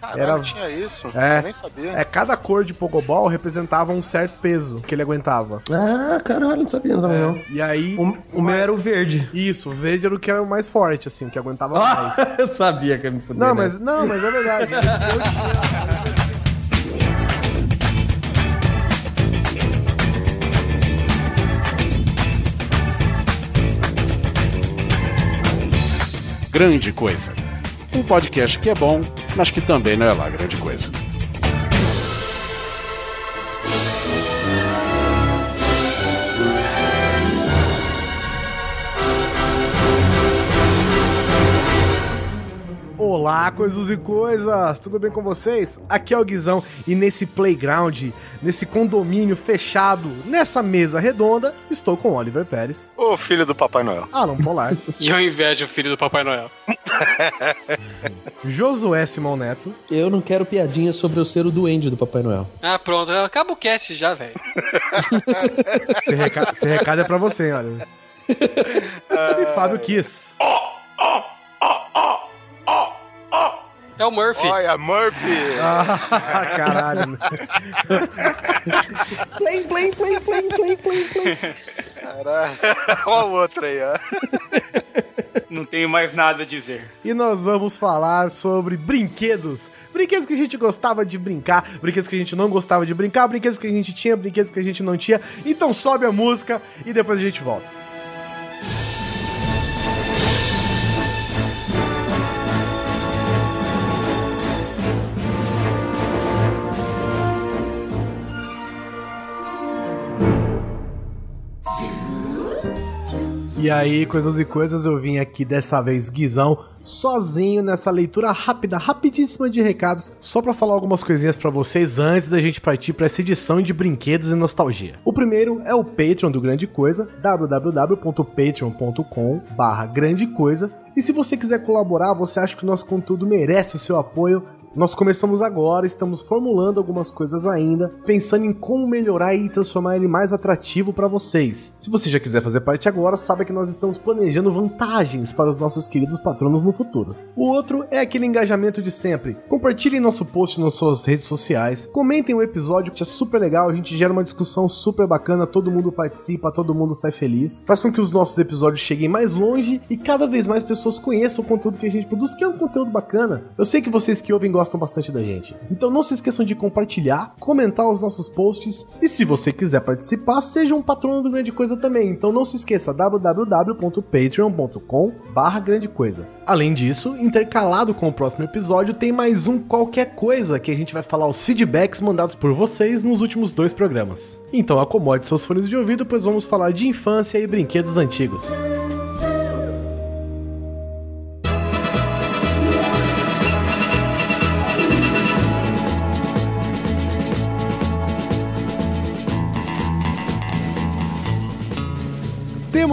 Caralho, Era- tinha isso? É. Eu nem sabia. É, cada cor de Pogobol representava um certo peso que ele aguentava. Ah, caralho, não sabia também não. E aí. O, o meu era o verde. Isso, o verde era o que era o mais forte, assim, que aguentava mais. Ah, eu sabia que ia me fuder. Não, né? mas, não, mas é verdade. Eu tinha- Grande Coisa. Um podcast que é bom, mas que também não é lá grande coisa. Olá, coisas e coisas! Tudo bem com vocês? Aqui é o Guizão e nesse playground, nesse condomínio fechado, nessa mesa redonda, estou com Oliver Pérez, Ô, filho do Papai Noel. Alan Polar, E eu invejo o filho do Papai Noel. Josué Simão Neto, Eu não quero piadinha sobre eu ser o duende do Papai Noel. Ah, pronto. Acaba o cast já, velho. esse, reca- esse recado é pra você, olha. E Fábio Kiss. É o Murphy. Olha, Murphy! Ah, caralho. Plim, plim, plim, plim, plim, plim, plim. Caralho. Olha o outro aí, ó. Não tenho mais nada a dizer. E nós vamos falar sobre brinquedos. Brinquedos que a gente gostava de brincar, brinquedos que a gente não gostava de brincar, brinquedos que a gente tinha, brinquedos que a gente não tinha. Então sobe a música e depois a gente volta. E aí, coisas e coisas, eu vim aqui dessa vez, Guizão, sozinho nessa leitura rápida, rapidíssima de recados, só pra falar algumas coisinhas pra vocês antes da gente partir pra essa edição de brinquedos e nostalgia. O primeiro é o Patreon do Grande Coisa, www.patreon.com barra Grande Coisa. E se você quiser colaborar, você acha que o nosso conteúdo merece o seu apoio, nós começamos agora, estamos formulando algumas coisas ainda, pensando em como melhorar e transformar ele mais atrativo para vocês. Se você já quiser fazer parte agora, saiba que nós estamos planejando vantagens para os nossos queridos patronos no futuro. O outro é aquele engajamento de sempre. Compartilhem nosso post nas suas redes sociais, comentem o episódio que é super legal, a gente gera uma discussão super bacana, todo mundo participa, todo mundo sai feliz. Faz com que os nossos episódios cheguem mais longe e cada vez mais pessoas conheçam o conteúdo que a gente produz, que é um conteúdo bacana. Eu sei que vocês que ouvem gostam bastante da gente. Então não se esqueçam de compartilhar, comentar os nossos posts e se você quiser participar, seja um patrono do Grande Coisa também. Então não se esqueça www.patreon.com coisa. Além disso, intercalado com o próximo episódio, tem mais um qualquer coisa que a gente vai falar os feedbacks mandados por vocês nos últimos dois programas. Então acomode seus fones de ouvido, pois vamos falar de infância e brinquedos antigos.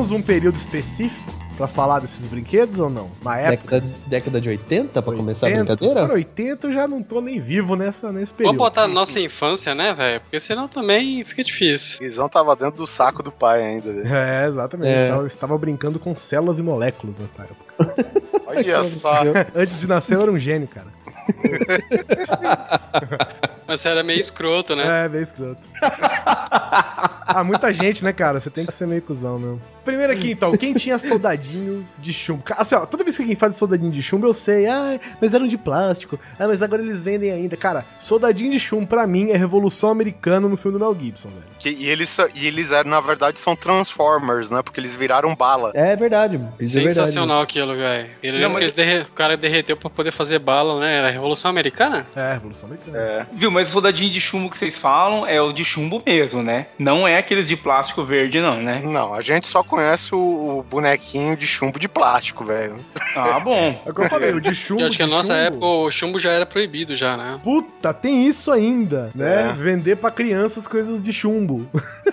Temos um período específico pra falar desses brinquedos ou não? Uma época. Década, década de 80 pra começar a 80, brincadeira? Por 80 eu já não tô nem vivo nessa, nesse período. Vamos botar na nossa infância, né, velho? Porque senão também fica difícil. Guizão tava dentro do saco do pai ainda. velho. É, exatamente. É. Eu estava brincando com células e moléculas nessa época. Olha só. Antes de nascer eu era um gênio, cara. Mas você era meio escroto, né? É, bem escroto. ah, muita gente, né, cara? Você tem que ser meio cuzão mesmo. Primeiro aqui, então, quem tinha soldadinho de chumbo? Assim, ó, toda vez que alguém fala de soldadinho de chumbo, eu sei, ah, mas eram de plástico, ah, mas agora eles vendem ainda. Cara, soldadinho de chumbo, pra mim, é Revolução Americana no filme do Mel Gibson, velho. Que- e, eles, são- e eles, eram, na verdade, são Transformers, né? Porque eles viraram bala. É verdade. Isso é verdade. Sensacional aquilo, velho. Não, mas- que eles derre- o cara derreteu pra poder fazer bala, né? Era Revolução Americana? É, Revolução Americana. É. Viu, mas o soldadinho de chumbo que vocês falam é o de chumbo mesmo, né? Não é aqueles de plástico verde, não, né? Não, a gente só conhece o, o bonequinho de chumbo de plástico, velho. Ah, bom. É o que eu falei, o de chumbo. Eu acho que na nossa chumbo- época o chumbo já era proibido já, né? Puta, tem isso ainda, né? É. Vender pra crianças coisas de chumbo.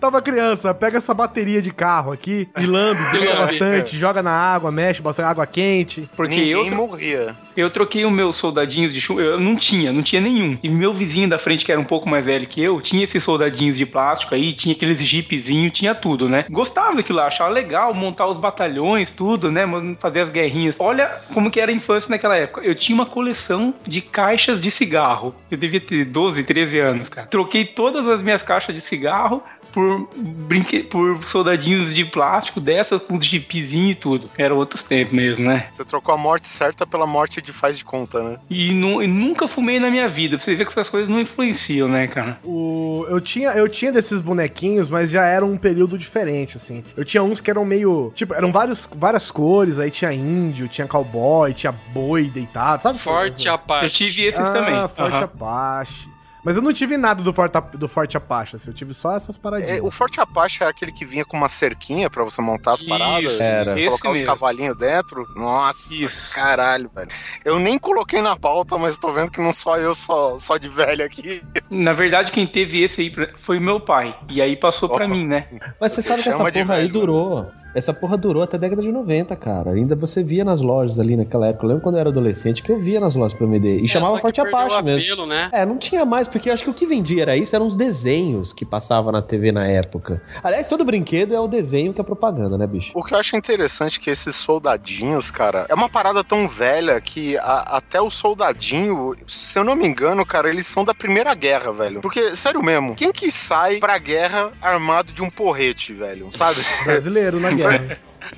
Tava criança, pega essa bateria de carro aqui e lambe, lambe. bastante, joga na água, mexe bastante, água quente. Porque Ninguém eu, morria. Eu troquei os meus soldadinhos de chumbo. Eu não tinha, não tinha nenhum. E meu vizinho da frente, que era um pouco mais velho que eu, tinha esses soldadinhos de plástico aí, tinha aqueles jeepzinhos, tinha tudo, né? Gostava daquilo lá, achava legal montar os batalhões, tudo, né? Fazer as guerrinhas. Olha como que era a infância naquela época. Eu tinha uma coleção de caixas de cigarro. Eu devia ter 12, 13 anos, cara. Troquei todas as minhas caixas de cigarro por, brinque... por soldadinhos de plástico dessas, com os jeepzinhos e tudo. Era outros tempos mesmo, né? Você trocou a morte certa pela morte de faz de conta, né? E, nu- e nunca fumei na minha vida. Pra você ver que essas coisas não influenciam, né, cara? O, eu, tinha, eu tinha desses bonequinhos, mas já era um período diferente, assim. Eu tinha uns que eram meio. Tipo, eram vários, várias cores, aí tinha índio, tinha cowboy, tinha boi deitado, sabe? Forte Eu Apache. tive esses ah, também. Forte Aham. Apache. Mas eu não tive nada do Forte, do Forte Apache, assim, eu tive só essas paradinhas. É, o Forte Apache é aquele que vinha com uma cerquinha pra você montar as Isso, paradas. Era. e esse Colocar os cavalinhos dentro. Nossa, Isso. caralho, velho. Eu nem coloquei na pauta, mas tô vendo que não só eu, só, só de velho aqui. Na verdade, quem teve esse aí foi meu pai. E aí passou pra Oh. mim, né? Mas você sabe que essa porra aí velho, durou. Essa porra durou até a década de 90, cara. Ainda você via nas lojas ali naquela época. Eu lembro quando eu era adolescente que eu via nas lojas pra MD. E É, chamava Forte Apache mesmo. apelo, né? É, não tinha mais, porque eu acho que o que vendia era isso, eram os desenhos que passava na TV na época. Aliás, todo brinquedo é o desenho que é propaganda, né, bicho? O que eu acho interessante é que esses soldadinhos, cara, é uma parada tão velha que a- até o soldadinho, se eu não me engano, cara, eles são da Primeira Guerra, velho. Porque, sério mesmo, quem que sai pra guerra armado de um porrete, velho? Sabe? Brasileiro na guerra.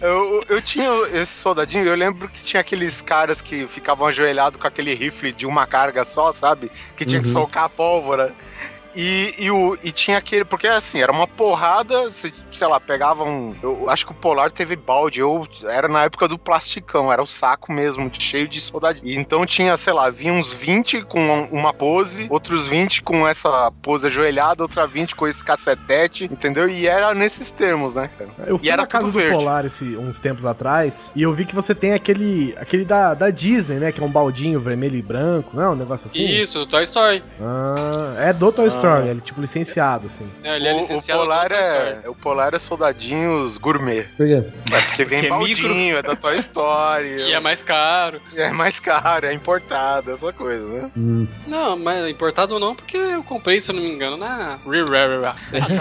Eu, eu tinha esse soldadinho, eu lembro que tinha aqueles caras que ficavam ajoelhados com aquele rifle de uma carga só, sabe? Que tinha que Uhum. socar a pólvora. E, e, o, e tinha aquele, porque assim, era uma porrada, se, sei lá, pegava um. Eu acho que o Polar teve balde, eu era na época do plasticão, era o saco mesmo, cheio de soldadinho. E Então tinha, sei lá, vinha uns 20 com uma pose, outros 20 com essa pose ajoelhada, outra 20 com esse cacetete, entendeu? E era nesses termos, né, cara? Eu fui E era na casa do verde. Polar esse, uns tempos atrás e eu vi que você tem aquele, aquele da, da Disney, né? Que é um baldinho vermelho e branco, não é um negócio assim? Isso, Toy Story. Ah, é do Toy Story, ele é tipo licenciado, assim. É, ele é o, o licenciado Polar é, o Polar é soldadinhos gourmet. Por quê? É porque vem Que é baldinho, é da Toy Story. E é mais caro. é mais caro, é importado, essa coisa, né? Hum. Não, mas importado não, porque eu comprei, se eu não me engano, na Rare. Ah,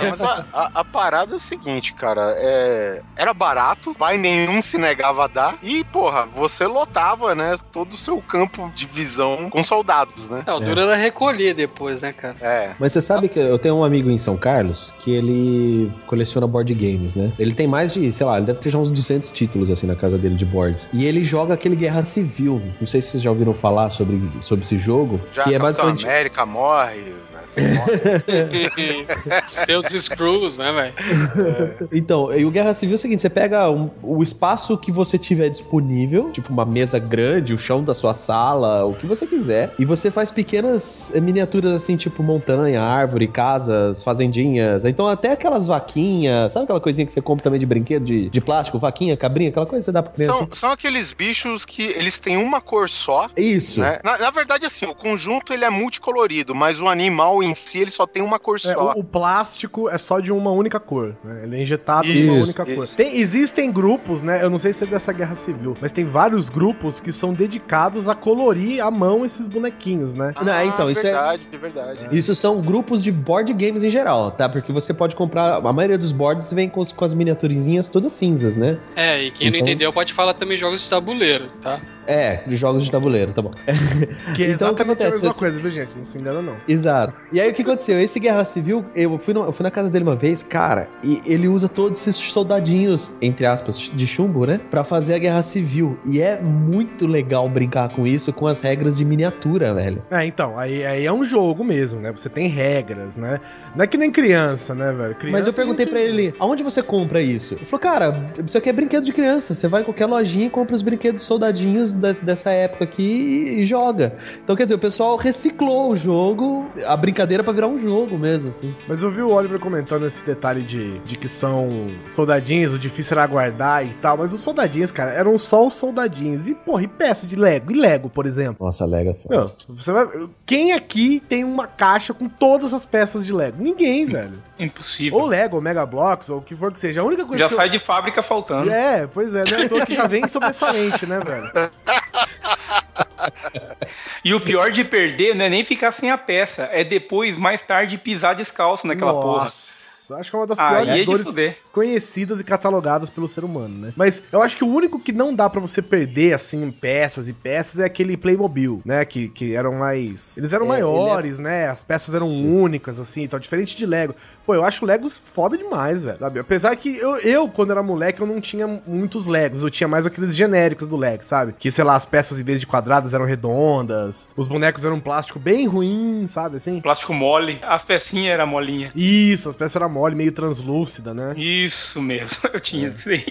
mas a, a- a parada é o seguinte, cara, é, era barato, pai nenhum se negava a dar, e, porra, você lotava, né, todo o seu campo de visão com soldados, né? É, o duro era recolher depois, né, cara? É. Mas você sabe que eu tenho um amigo em São Carlos que ele coleciona board games, né? Ele tem mais de, sei lá, ele deve ter já uns 200 títulos assim na casa dele de boards. E ele joga aquele Guerra Civil. Não sei se vocês já ouviram falar sobre, sobre esse jogo. Já que é Capitão basicamente. América morre, morre. Seus screws, né, velho? Então, e o Guerra Civil é o seguinte: você pega um- o espaço que você tiver disponível, tipo uma mesa grande, o chão da sua sala, o que você quiser, e você faz pequenas eh, miniaturas assim, tipo montanha, árvore, casas, fazendinhas. Então, até aquelas vaquinhas, sabe aquela coisinha que você compra também de brinquedo de, de plástico, vaquinha, cabrinha, aquela coisa que você dá pra criança. São, são aqueles bichos que eles têm uma cor só, Isso. né? Na, na verdade, assim, o conjunto ele é multicolorido, mas o animal em si ele só tem uma cor É, só. o, o plástico é só de uma única cor, né? Ele é injetado Isso, de uma única cor. isso. Tem- existem grupos, né? Eu não sei se é dessa guerra civil, mas tem vários grupos que são dedicados a colorir à mão esses bonequinhos, né? Não, então, isso é- verdade, é... verdade, Isso são grupos de board games em geral, tá? Porque você pode comprar. A maioria dos boards vem com, com as miniaturinhas todas cinzas, né? É, e quem não Então- entendeu pode falar também jogos de tabuleiro, tá? É, de jogos de tabuleiro, tá bom. Que é Então, o que exatamente a acontece? mesma Esse- coisa, viu, gente? Não se engana, não. Exato. E aí o que aconteceu? Esse Guerra Civil, eu fui, no- eu fui na casa dele uma vez, cara, e ele usa todos esses soldadinhos, entre aspas, de chumbo, né? Pra fazer a Guerra Civil. E é muito legal brincar com isso, com as regras de miniatura, velho. É, então, aí, aí é um jogo mesmo, né? Você tem regras, né? Não é que nem criança, né, velho? Criança, Mas eu perguntei gente- pra ele, aonde você compra isso? Ele falou, cara, isso aqui é brinquedo de criança. Você vai em qualquer lojinha e compra os brinquedos soldadinhos coisas da- dessa época aqui e joga. Então, quer dizer, o pessoal reciclou o jogo, a brincadeira pra virar um jogo mesmo, assim. Mas eu vi o Oliver comentando esse detalhe de, de que são soldadinhos, o difícil era guardar e tal, mas os soldadinhos, cara, eram só os soldadinhos. E, porra, e peça de Lego? E Lego, por exemplo? Nossa, Lega é foda. Não, você vai... Quem aqui tem uma caixa com todas as peças de Lego? Ninguém, velho. Impossível. Ou Lego, ou Mega Bloks, ou o que for que seja. A única coisa Já que eu- sai de fábrica faltando. É, pois é, né? Tô que já vem sobressalente, né, velho? E o pior de perder não é nem ficar sem a peça, é depois, mais tarde, pisar descalço naquela porra. Nossa, acho que é uma das Aí piores é dores conhecidas e catalogadas pelo ser humano, né? Mas eu acho que o único que não dá pra você perder, assim, peças e peças é aquele Playmobil, né? Que, que eram mais... Eles eram É, maiores, né? As peças eram únicas, assim, então diferente de Lego. Pô, eu acho Legos foda demais, velho, sabe? Apesar que eu, eu, quando era moleque, eu não tinha muitos Legos. Eu tinha mais aqueles genéricos do Lego, sabe? Que, sei lá, as peças, em vez de quadradas, eram redondas. Os bonecos eram um plástico bem ruim, sabe, assim? Plástico mole, as pecinhas eram molinha. Isso, as peças eram mole, meio translúcida, né? Isso mesmo, eu tinha É. isso aí.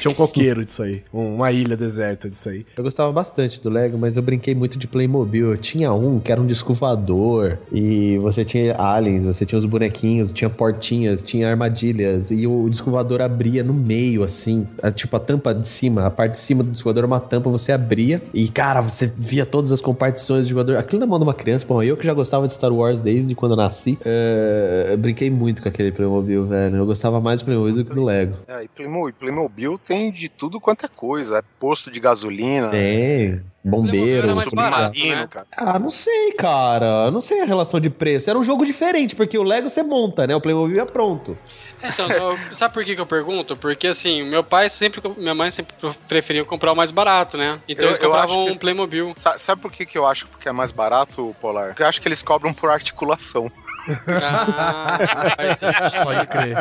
Tinha um coqueiro disso aí. um- Uma ilha deserta disso aí. Eu gostava bastante do Lego, mas eu brinquei muito de Playmobil. Eu tinha um que era um disco voador, e você tinha aliens, você tinha os bonequinhos, tinha portinhas, tinha armadilhas, e o disco voador abria no meio, assim, a- tipo a tampa de cima, a parte de cima do disco voador era uma tampa, você abria, e cara, você via todas as compartições do voador. Aquilo na mão de uma criança, bom, eu que já gostava de Star Wars desde quando eu nasci, é, eu brinquei muito com aquele Playmobil, velho. Eu gostava mais do Playmobil do que do Lego. É, e Playmobil, Playmobil tem de tudo quanto é coisa. É posto de gasolina, Tem, bombeiro, Era mais policial. barato. submarino, né? cara. Ah, não sei, cara. Eu Não sei a relação de preço. Era um jogo diferente, porque o Lego você monta, né? O Playmobil é pronto. Então, eu- sabe por que, que eu pergunto? Porque assim, meu pai sempre, minha mãe sempre preferia comprar o mais barato, né? Então Eu- eles compravam que um Playmobil. Sa- Sabe por que, que eu acho que é mais barato, Polar? Porque eu acho que eles cobram por articulação. Ah. Pode crer.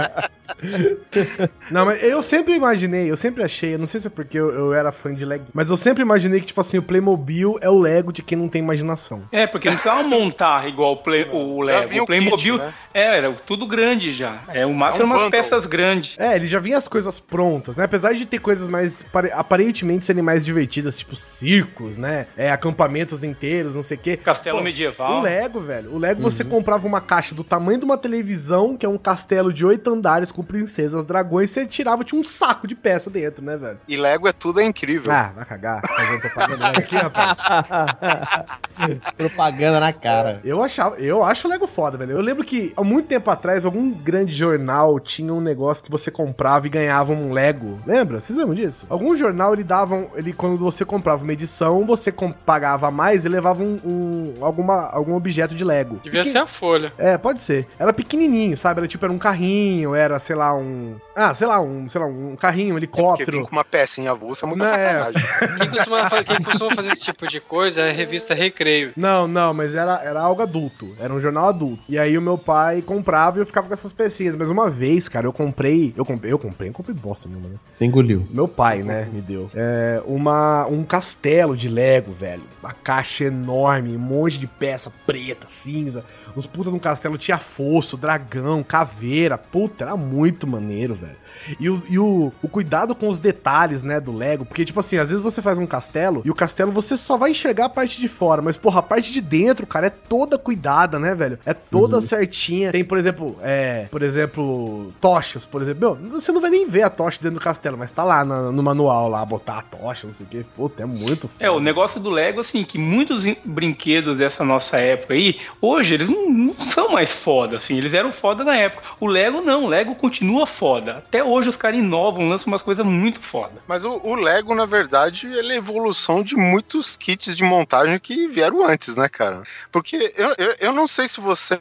não, mas eu sempre imaginei, eu sempre achei, eu não sei se é porque eu, eu era fã de Lego, mas eu sempre imaginei que, tipo assim, o Playmobil é o Lego de quem não tem imaginação. É, porque não precisava montar igual o, play, o Lego. O o Playmobil kit, né? é, era tudo grande já. É, o máximo É um eram umas bundle. peças grandes. É, ele já vinha as coisas prontas, né? Apesar de ter coisas mais, pare- aparentemente serem mais divertidas, tipo circos, né? É, acampamentos inteiros, não sei o quê. Castelo Pô, medieval. O Lego, velho. O Lego você comprava uma caixa do tamanho de uma televisão, que é um castelo de oito andares com princesas, dragões, você tirava, tinha um saco de peça dentro, né, velho? E Lego é tudo é incrível. Ah, vai cagar. Fazendo propaganda aqui, rapaz. Propaganda na cara. Eu achava, eu acho o Lego foda, velho. Eu lembro que há muito tempo atrás, algum grande jornal tinha um negócio que você comprava e ganhava um Lego. Lembra? Vocês lembram disso? Algum jornal ele dava, um- ele quando você comprava uma edição, você pagava mais e levava um, um- alguma, algum objeto de Lego. Devia Pequen- ser a folha. É, pode ser. Era pequenininho, sabe? Era tipo, era um carrinho, era, sei lá, um... Ah, sei lá, um, sei lá, um carrinho, um vem helicóptero. com uma pecinha avulsa, é muita Não, é. sacanagem. Quem costuma, quem costuma fazer esse tipo de coisa é a revista Recreio. Não, não, mas era, era algo adulto. Era um jornal adulto. E aí o meu pai comprava e eu ficava com essas pecinhas. Mas uma vez, cara, eu comprei. Eu comprei, eu comprei, eu comprei bosta nenhuma, né? Você engoliu. Meu pai, né, me deu. É, uma, um castelo de Lego, velho. Uma caixa enorme, um monte de peça preta, cinza. Os putas no castelo tinha fosso, dragão, caveira. Puta, era muito maneiro, velho. E, os- e o, o cuidado com os detalhes, né, do Lego. Porque, tipo assim, às vezes você faz um castelo e o castelo você só vai enxergar a parte de fora. Mas, porra, a parte de dentro, cara, é toda cuidada, né, velho? É toda certinha. Tem, por exemplo, é, por exemplo, tochas, por exemplo. Meu, você não vai nem ver a tocha dentro do castelo, mas tá lá na- no manual lá, botar a tocha, não sei o quê. Puta, é muito foda. É, o negócio do Lego, assim, que muitos in- brinquedos dessa nossa época aí, hoje eles não, não são mais foda, assim, eles eram foda na época. O Lego não, o Lego continua foda. Até hoje os caras inovam, lançam umas coisas muito foda. Mas o, o Lego, na verdade, ele é evolução de muitos kits de montagem que vieram antes, né, cara? Porque eu, eu, eu não sei se você,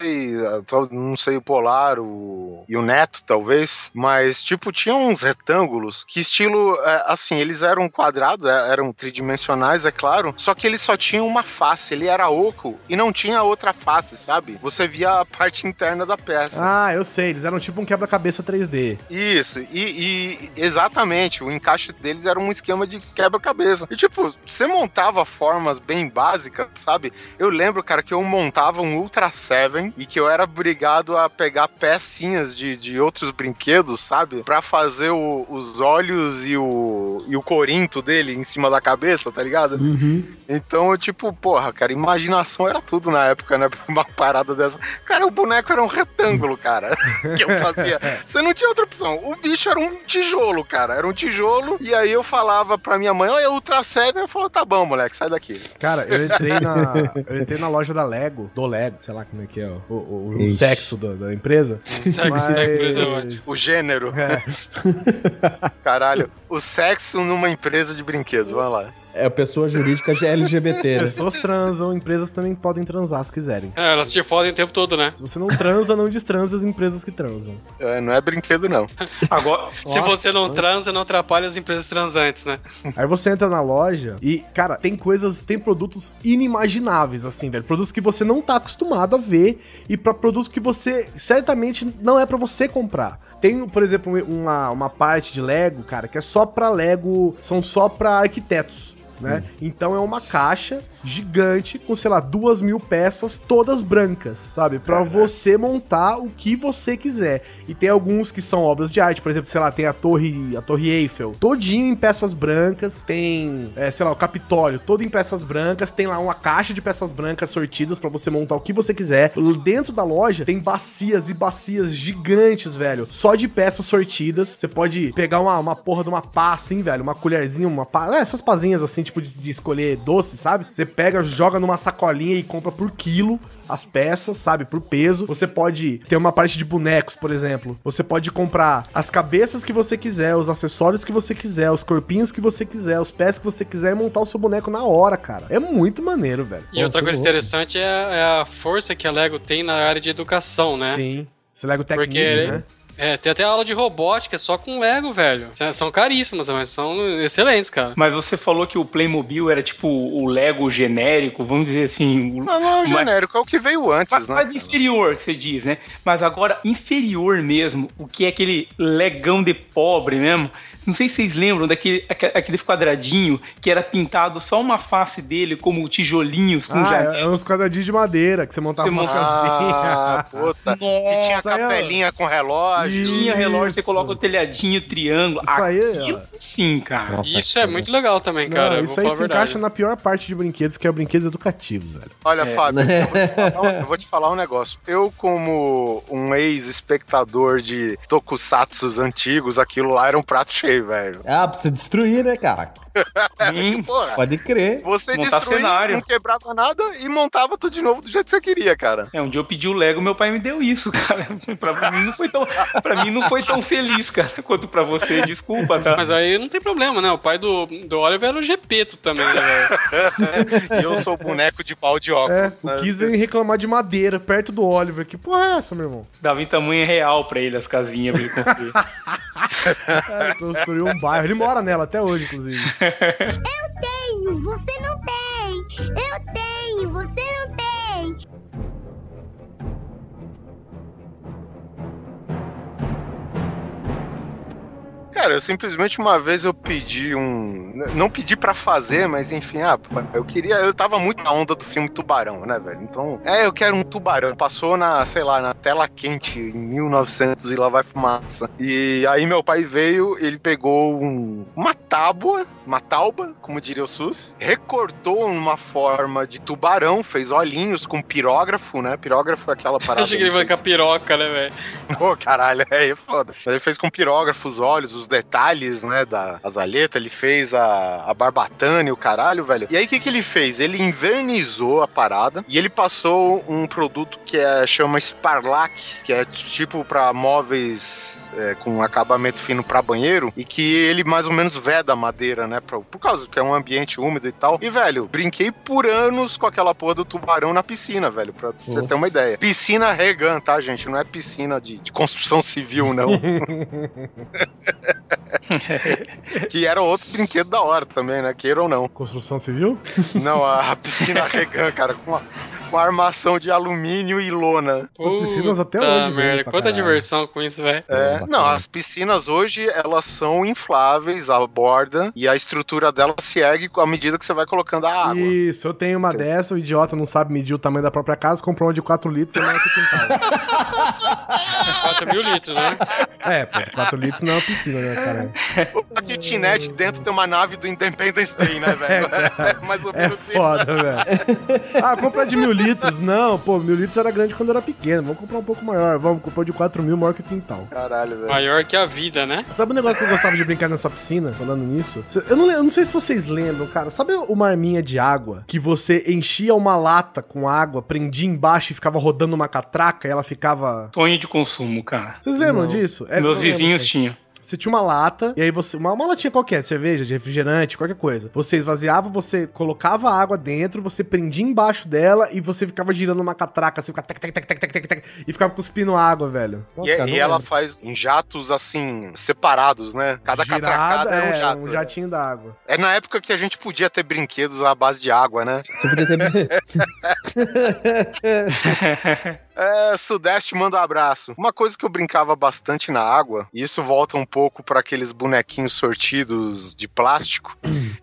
tal- não sei o Polar o, e o Neto, talvez, mas, tipo, tinha uns retângulos que estilo, é, assim, eles eram quadrados, é, eram tridimensionais, é claro, só que eles só tinham uma face, ele era oco e não tinha outra face, sabe? Você via a parte interna da peça. Ah, eu sei, eles eram tipo um quebra-cabeça cabeça 3D. Isso, e, e exatamente, o encaixe deles era um esquema de quebra-cabeça. E tipo, você montava formas bem básicas, sabe? Eu lembro, cara, que eu montava um Ultra Seven e que eu era obrigado a pegar pecinhas de, de outros brinquedos, sabe? Pra fazer o- os olhos e o, e o corinto dele em cima da cabeça, tá ligado? Então, eu, tipo, porra, cara, imaginação era tudo na época, né? Uma parada dessa. Cara, o boneco era um retângulo, cara. que eu fazia. Você não tinha outra opção. O bicho era um tijolo, cara. Era um tijolo. E aí eu falava pra minha mãe, olha, Ultra Seven. Ela falou, tá bom, moleque, sai daqui. Cara, eu entrei na. Eu entrei na loja da Lego, do Lego, sei lá como é que é, o, o- o sexo da, da empresa. Sexo da empresa é ótimo. O gênero. É, Caralho. O sexo numa empresa de brinquedos. Vamos lá. É pessoa jurídica LGBT, né? pessoas transam, empresas também podem transar se quiserem. É, elas te fodem o tempo todo, né? Se você não transa, não destransa as empresas que transam. É, não é brinquedo, não. Agora, Se Nossa, você não transa, não atrapalha as empresas transantes, né? Aí você entra na loja e, cara, tem coisas, tem produtos inimagináveis, assim, velho. Produtos que você não tá acostumado a ver e pra produtos que você certamente não é pra você comprar. Tem, por exemplo, uma, uma parte de Lego, cara, que é só pra Lego, são só pra arquitetos. Né? Então é uma caixa gigante com, sei lá, duas mil peças, todas brancas, sabe? Pra você montar o que você quiser. E tem alguns que são obras de arte, por exemplo, sei lá, tem a torre, a torre Eiffel, todinho em peças brancas, tem, é, sei lá, o Capitólio, todo em peças brancas, tem lá uma caixa de peças brancas sortidas pra você montar o que você quiser. Dentro da loja tem bacias e bacias gigantes, velho, só de peças sortidas. Você pode pegar uma, uma porra de uma pá assim, velho, uma colherzinha, uma pá, é, essas pazinhas assim, tipo de, de escolher doce, sabe? Você pega, joga numa sacolinha e compra por quilo as peças, sabe, por peso. Você pode ter uma parte de bonecos, por exemplo. Você pode comprar as cabeças que você quiser, os acessórios que você quiser, os corpinhos que você quiser, os pés que você quiser e montar o seu boneco na hora, cara. É muito maneiro, velho. E outra que coisa louco. interessante é, é a força que a Lego tem na área de educação, né? Sim. Esse Lego Technic, Porque- né? É, tem até aula de robótica só com Lego, velho. São caríssimas, mas são excelentes, cara. mas você falou que o Playmobil era tipo o Lego genérico, vamos dizer assim. o- Não, não é o Mas- genérico, é o que veio antes, Mas, né? mas inferior, que você diz, né? Mas agora, inferior mesmo, o que é aquele legão de pobre mesmo. Não sei se vocês lembram daquele aque- aqueles quadradinhos que era pintado só uma face dele, como tijolinhos com Ah, janela. é, é uns quadradinhos de madeira que você montava Você uma monta- Ah, puta. Que tinha Nossa, ó. capelinha com relógio. Tinha relógio, você Isso. coloca o telhadinho, o triângulo. Isso aí, Aquilo sim, cara. Nossa, Isso é muito legal também, cara. Não, isso aí se verdade. encaixa na pior parte de brinquedos, que é brinquedos educativos, velho. Olha, Fábio, eu vou, te falar, um- eu vou te falar um negócio. Eu, como um ex-espectador de tokusatsus antigos, aquilo lá era um prato cheio, velho. Ah, pra você destruir, né, cara? Hum, Porra, Pode crer. você montar destruía, cenário. não quebrava nada e montava tudo de novo do jeito que você queria, cara. É, um dia eu pedi o Lego, meu pai me deu isso, cara. pra mim não foi tão, pra mim não foi tão feliz, cara, quanto pra você. Desculpa, tá? Mas aí não tem problema, né? O pai do, do Oliver era o Gepeto também, né, velho? e eu sou boneco de pau de É, óculos, né? o Kiss veio reclamar de madeira perto do Oliver. Que porra é essa, meu irmão? Dava em tamanho real pra ele as casinhas pra ele construir. É, construiu um bairro. Ele mora nela até hoje, inclusive. Tenho, você não tem. Eu tenho, você não tem. Cara, eu simplesmente uma vez eu pedi um. Não pedi pra fazer, mas enfim, ah, eu queria. Eu tava muito na onda do filme Tubarão, né, velho? Então, é, eu quero um tubarão. Passou na, sei lá, na tela quente em 1900 e lá vai fumaça. E aí meu pai veio, ele pegou um- uma tábua, uma tauba, como diria o SUS, recortou numa forma de tubarão, fez olhinhos com pirógrafo, né? Pirógrafo é aquela parada. Achei que ele vai com a piroca, né, velho? Pô, caralho, aí é foda. Ele fez com pirógrafo os olhos, os detalhes, né, da azaleta, ele fez a, a barbatana e o caralho, velho. E aí, o que que ele fez? Ele invernizou a parada e ele passou um produto que é, chama Sparlac, que é tipo pra móveis é, com acabamento fino pra banheiro e que ele mais ou menos veda a madeira, né, pra- por causa que é um ambiente úmido e tal. E, velho, brinquei por anos com aquela porra do tubarão na piscina, velho, pra você ter uma ideia. Piscina Regan, tá, gente? Não é piscina de, de construção civil, não. que era outro brinquedo da hora também, né? Queira ou não. Construção civil? Não, a piscina Regan, cara, com uma, com armação de alumínio e lona. Essas piscinas até Puta hoje merda, quanta caralho. diversão com isso, velho. É, bacana. não, as piscinas hoje elas são infláveis, a borda e a estrutura dela se ergue à medida que você vai colocando a água. Isso, eu tenho uma dessa, o idiota não sabe medir o tamanho da própria casa, comprou uma de 4 litros e não é que quintal. 4 mil litros, né? É, pô, 4 litros não é uma piscina, né, cara? A kitnet dentro tem uma nave do Independence Day, né, velho? É, mais ou É menos isso. foda, velho. Ah, compra de mil litros. Não, pô, mil litros era grande quando eu era pequeno. Vamos comprar um pouco maior. Vamos comprar de 4 mil, maior que o quintal. Caralho, velho. Maior que a vida, né? Sabe um negócio que eu gostava de brincar nessa piscina, falando nisso? Eu não, eu não sei se vocês lembram, cara. Sabe uma arminha de água que você enchia uma lata com água, prendia embaixo e ficava rodando uma catraca e ela ficava. Sonho de consumo, cara. Vocês lembram Não. disso? É, Meus vizinhos tinham. Você tinha uma lata, e aí você. Uma, uma latinha qualquer, de cerveja, de refrigerante, qualquer coisa. Você esvaziava, você colocava a água dentro, você prendia embaixo dela e você ficava girando uma catraca, assim, ficava tec, tec, tec, tec, tec, tec, tec, e ficava cuspindo água, velho. Nossa, E, cara, e ela faz em jatos assim, separados, né? Cada Girada, catracada era um é, jato. um né? jatinho da água. É na época que a gente podia ter brinquedos à base de água, né? Você podia ter. É, Sudeste manda um abraço. Uma coisa que eu brincava bastante na água, e isso volta um pouco para aqueles bonequinhos sortidos de plástico.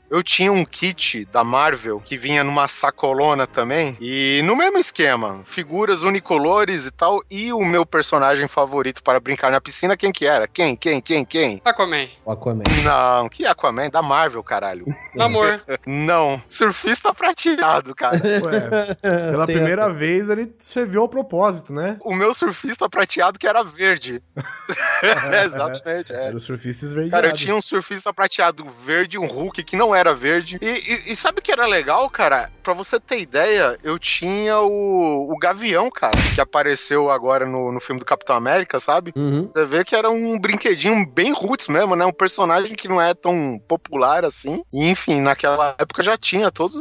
Eu tinha um kit da Marvel que vinha numa sacolona também, e no mesmo esquema, figuras unicolores e tal, e o meu personagem favorito para brincar na piscina, quem que era? Quem, quem, quem, quem? Aquaman. O Aquaman. Não, que Aquaman? Da Marvel, caralho. Namor. Não, surfista prateado, cara. Ué, pela Tem primeira outra. vez ele serviu ao propósito, né? O meu surfista prateado que era verde. É, exatamente, é. Era o surfista esverdeado. Cara, eu tinha um surfista prateado verde, um Hulk que não era verde. E, e- e sabe o que era legal, cara? Pra você ter ideia, eu tinha o, o Gavião, cara, que apareceu agora no, no filme do Capitão América, sabe? Uhum. Você vê que era um brinquedinho bem roots mesmo, né? Um personagem que não é tão popular assim. E, enfim, naquela época já tinha todos,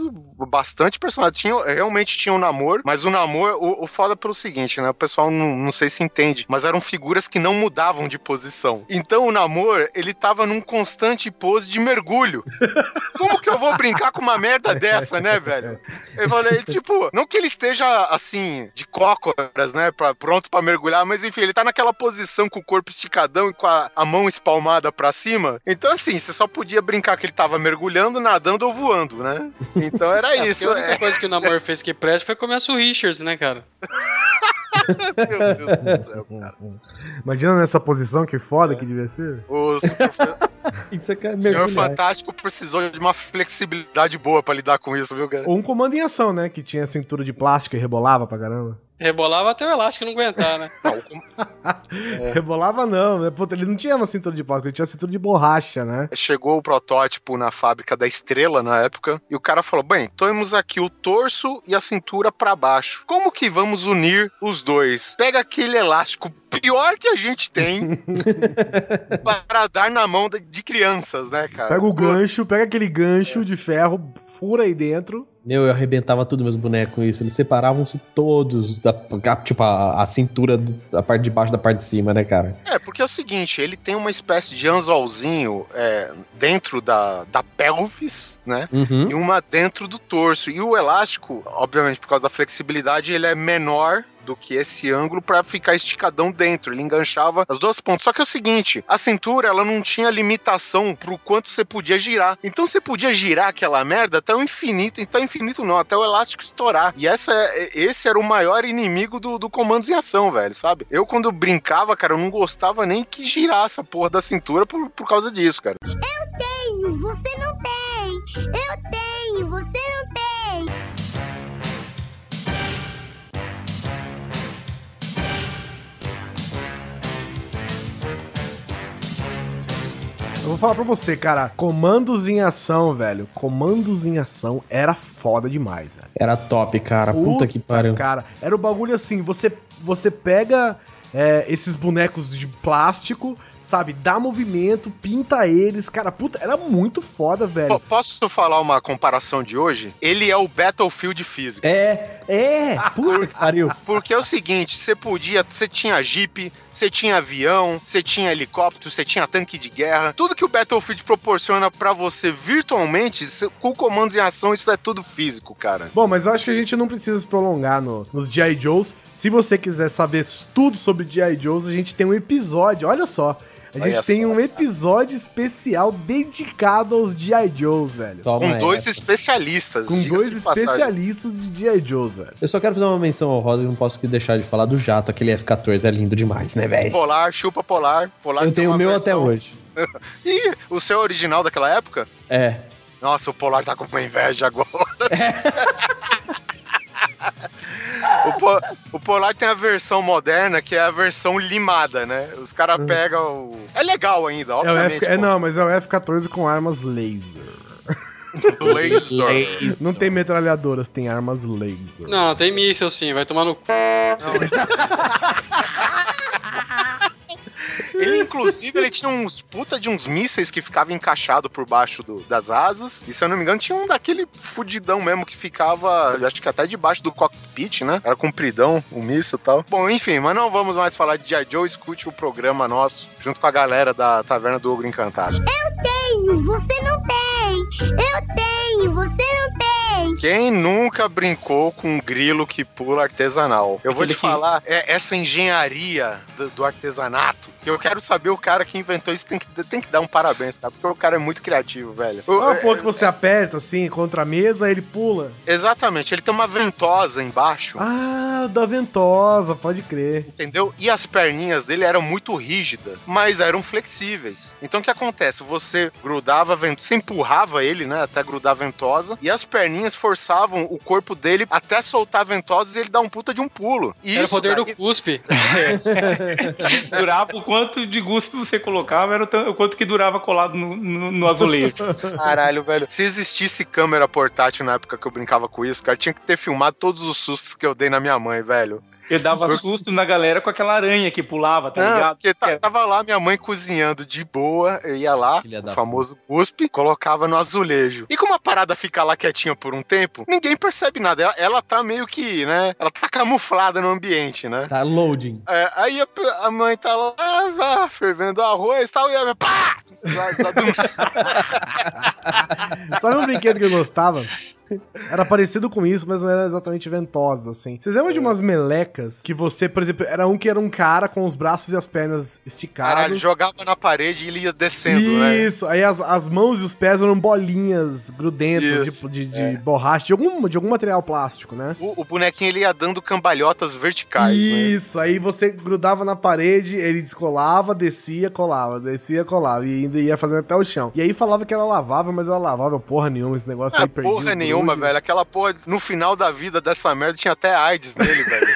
bastante personagens. Tinha, realmente tinha o namoro, mas o namoro, o, o foda é pelo seguinte, né? O pessoal não, não sei se entende, mas eram figuras que não mudavam de posição. Então namoro, ele tava num constante pose de mergulho. Como que eu vou brincar com uma merda dessa, né, velho? Eu falei, tipo, não que ele esteja assim, de cócoras, né, pra, pronto pra mergulhar, mas enfim, ele tá naquela posição com o corpo esticadão e com a, a mão espalmada pra cima. Então, assim, você só podia brincar que ele tava mergulhando, nadando ou voando, né? Então era É, isso. a única É, coisa que o Namor fez que presta foi comer a Richards, né, cara? meu Deus do céu, cara. Imagina nessa posição, que foda que devia ser. O Super- Isso aqui é Senhor. Fantástico precisou de uma flexibilidade boa pra lidar com isso, viu, cara? Ou um comando em ação, né? Que tinha cintura de plástico e rebolava pra caramba. Rebolava até o elástico não aguentar, né? Rebolava não, né? Puta, ele não tinha uma cintura de plástico, ele tinha cintura de borracha, né? chegou o protótipo na fábrica da Estrela na época e o cara falou: "Bem, temos aqui o torso e a cintura pra baixo. Como que vamos unir os dois? Pega aquele elástico pior que a gente tem para dar na mão de- de crianças, né, cara? Pega o gancho, pega aquele gancho de ferro, fura aí dentro. Meu, eu arrebentava tudo meus bonecos com isso. Eles separavam-se todos, da, tipo, a, a cintura da parte de baixo da parte de cima, né, cara? É, porque é o seguinte, ele tem uma espécie de anzolzinho é, dentro da, da pelvis, né? Uhum. e uma dentro do torso. E o elástico, obviamente, por causa da flexibilidade, ele é menor do que esse ângulo pra ficar esticadão dentro. Ele enganchava as duas pontas. Só que é o seguinte, a cintura ela não tinha limitação pro quanto você podia girar. Então você podia girar aquela merda até o infinito, então infinito não, até o elástico estourar. E essa, é- esse era o maior inimigo do, do comandos em ação, velho, sabe? Eu quando brincava, cara, eu não gostava nem que girasse a porra da cintura por, por causa disso, cara. tenho, você não tem. Eu tenho, você não tem. Eu vou falar pra você, cara, comandos em ação, velho. Comandos em ação era foda demais, velho. Era top, cara. Puta, que pariu. Cara, era o bagulho assim, você, você pega é, esses bonecos de plástico, sabe? Dá movimento, pinta eles. Cara, puta, era muito foda, velho. Po- Posso falar uma comparação de hoje? Ele é o Battlefield físico. É, é, puta que pariu. Porque é o seguinte, você podia, você tinha Jeep, você tinha avião, você tinha helicóptero, você tinha tanque de guerra. Tudo que o Battlefield proporciona pra você virtualmente, cê- com comandos em ação, isso é tudo físico, cara. Bom, mas eu acho que a gente não precisa se prolongar no- nos G.I. Joes. Se você quiser saber tudo sobre G.I. Joes, a gente tem um episódio, olha só. A gente Olha tem só, um episódio especial dedicado aos G.I. Joes, velho. Toma Com dois essa. especialistas. Com dois passagem. especialistas de G.I. Joes, velho. Eu só quero fazer uma menção honrosa e não posso deixar de falar do jato, aquele F-14 é lindo demais, né, velho? Polar, chupa polar. polar Eu tem tenho o meu versão- até hoje. Ih, o seu original daquela época? É. Nossa, o Polar tá com uma inveja agora. o, po- o Polar tem a versão moderna, que é a versão limada, né? Os caras pegam o... É legal ainda, É, obviamente. F... é, não, mas é o F-14 com armas laser. pô. Laser. Não tem metralhadoras, tem armas laser. Não, tem míssel sim, vai tomar no cu. Ele, inclusive, ele tinha uns puta de uns mísseis que ficavam encaixados por baixo do- das asas. E se eu não me engano, tinha um daquele fudidão mesmo que ficava, eu acho que até debaixo do cockpit, né? Era compridão o míssil e tal. Bom, enfim, mas não vamos mais falar de G.I. Joe. Escute o programa nosso, junto com a galera da Taverna do Ogro Encantado. Tenho, você não tem. Eu tenho, você não tem. Quem nunca brincou com um grilo que pula artesanal? Eu vou Aquele te que- falar, é essa engenharia do, do artesanato, que eu quero saber o cara que inventou isso, tem que, tem que dar um parabéns, cara, porque o cara é muito criativo, velho. O- É uma porra que você aperta assim contra a mesa, ele pula. Exatamente, ele tem uma ventosa embaixo, Ah, o da ventosa, pode crer. entendeu? E as perninhas dele eram muito rígidas, mas eram flexíveis. Então o que acontece? Você grudava a ventosa, você empurrava ele, né, até grudar a ventosa, e as perninhas forçavam o corpo dele até soltar a ventosa e ele dar um puta de um pulo. E Era o isso poder daí- do cuspe. Durava o quanto de guspe você colocava, era o quanto que durava colado no, no, no azulejo. Caralho, velho. Se existisse câmera portátil na época que eu brincava com isso, cara, tinha que ter filmado todos os sustos que eu dei na minha mãe, velho. Eu dava susto na galera com aquela aranha que pulava, tá Não, ligado? porque É. tava lá minha mãe cozinhando de boa, eu ia lá, Filha o famoso cuspe, colocava no azulejo. E como a parada fica lá quietinha por um tempo, ninguém percebe nada. Ela, ela tá meio que, né? Ela tá camuflada no ambiente, né? Tá loading. É, aí a, a mãe tá lá, ah, vá, fervendo arroz e tal, e a minha, pá! Só- um brinquedo que eu gostava? Era parecido com isso, mas não era exatamente ventosa, assim. Vocês lembram de umas melecas que você, por exemplo, era um que era um cara com os braços e as pernas esticados? Caralho, jogava na parede e ele ia descendo, né? Isso, aí as, as mãos e os pés eram bolinhas grudentas Isso, de, de, é. de borracha, de algum, de algum material plástico, né? O, o bonequinho ele ia dando cambalhotas verticais, né? Isso, aí você grudava na parede, ele descolava, descia, colava, descia, colava, e ainda ia fazendo até o chão. E aí falava que era lavável, mas era lavável porra nenhuma, esse negócio Ah, aí perdia porra nenhuma, grude. velho. Aquela porra, no final da vida dessa merda, tinha até AIDS nele, velho.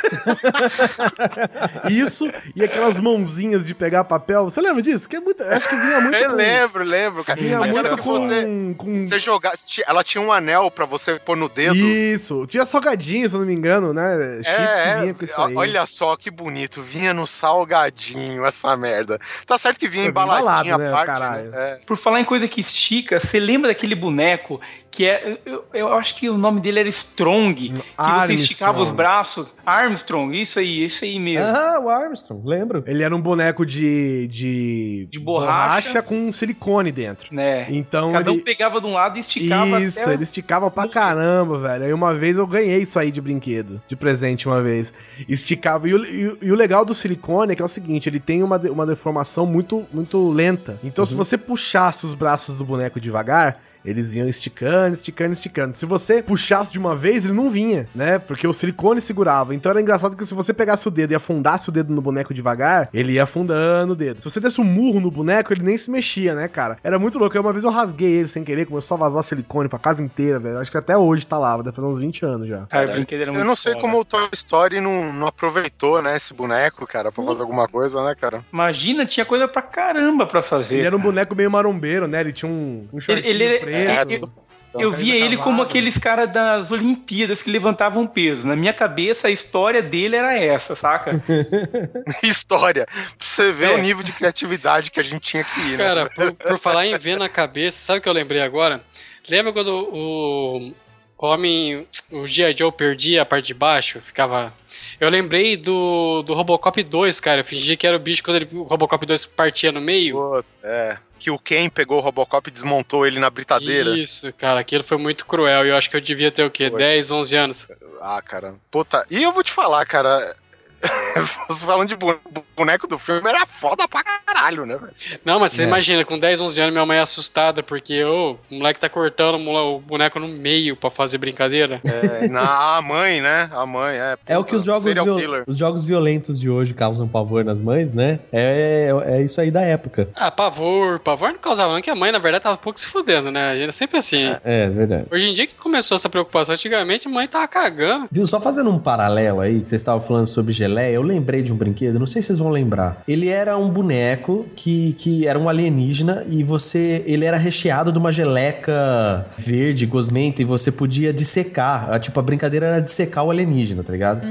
Isso, e aquelas mãozinhas de pegar papel, você lembra disso? Que é muito, acho que vinha muito Eu com- lembro, lembro, cara. Vinha muito que com, você, com... você jogar. Ela tinha um anel pra você pôr no dedo. Isso, tinha salgadinho, se eu não me engano, né? Chips É, que vinha com isso aí. olha só que bonito, vinha no salgadinho essa merda. Tá certo que vinha embaladinha embalado, né, parte, né? É. Por falar em coisa que estica, você lembra daquele boneco que é. Eu, eu acho que o nome dele era Strong, que você Armstrong. esticava os braços. Armstrong, isso aí, isso aí mesmo. Ah, o Armstrong, lembro. Ele era um boneco de. de, De borracha. com silicone dentro. Né? Então Cada um ele. pegava de um lado e esticava Isso, até. ele esticava pra caramba, velho. Aí uma vez eu ganhei isso aí de brinquedo, de presente uma vez. Esticava. E o, e o- e o legal do silicone é que é o seguinte: ele tem uma, uma deformação muito, muito lenta. Então, se você puxasse os braços do boneco devagar. Eles iam esticando, esticando, esticando. Se você puxasse de uma vez, ele não vinha, né? Porque o silicone segurava. Então era engraçado que se você pegasse o dedo e afundasse o dedo no boneco devagar, ele ia afundando o dedo. Se você desse um murro no boneco, ele nem se mexia, né, cara? Era muito louco. Aí Uma vez eu rasguei ele sem querer, começou a vazar silicone pra casa inteira, velho. Acho que até hoje tá lá, deve fazer uns 20 anos já. Cara, era Eu não sei foda. como o Toy Story não, não aproveitou, né, esse boneco, cara, pra fazer alguma coisa, né, cara? Imagina, tinha coisa pra caramba pra fazer. Ele era um cara. boneco meio marombeiro, né? Ele tinha um, um Ele, shortinho ele- preto. É, tudo- Eu via ele como aqueles caras das Olimpíadas que levantavam peso. Na minha cabeça, a história dele era essa, saca? História. Pra você ver É. o nível de criatividade que a gente tinha que ir, né? Cara, por, por falar em ver na cabeça, sabe o que eu lembrei agora? Lembra quando o homem, o G.I. Joe perdia a parte de baixo? Ficava. Eu lembrei do, do Robocop 2, cara. Eu fingi que era o bicho quando ele, o Robocop 2 partia no meio. Pô, É. Que o Ken pegou o Robocop e desmontou ele na britadeira. Isso, cara, aquilo foi muito cruel. E eu acho que eu devia ter o quê? Foi. 10, 11 anos. Ah, cara. Puta. E eu vou te falar, cara. Falando de boneco do filme, era foda pra caralho, né, velho? Não, mas você É. imagina, com 10, 11 anos, minha mãe é assustada porque ô, o moleque tá cortando o boneco no meio pra fazer brincadeira. É, na, a mãe, né? A mãe, é. É o que os jogos, os jogos violentos de hoje causam pavor nas mães, né? É, é isso aí da época. Ah, pavor, pavor não causava, não, que a mãe, na verdade, tava um pouco se fudendo, né? Era sempre assim. É, é verdade. Hoje em dia que começou essa preocupação, antigamente a mãe tava cagando. Viu, só fazendo um paralelo aí, que vocês estavam falando sobre geleia, eu lembrei de um brinquedo, não sei se vocês vão lembrar. Ele era um boneco que, que era um alienígena e você. Ele era recheado de uma geleca verde, gosmenta, e você podia dissecar. Tipo, a brincadeira era dissecar o alienígena, tá ligado?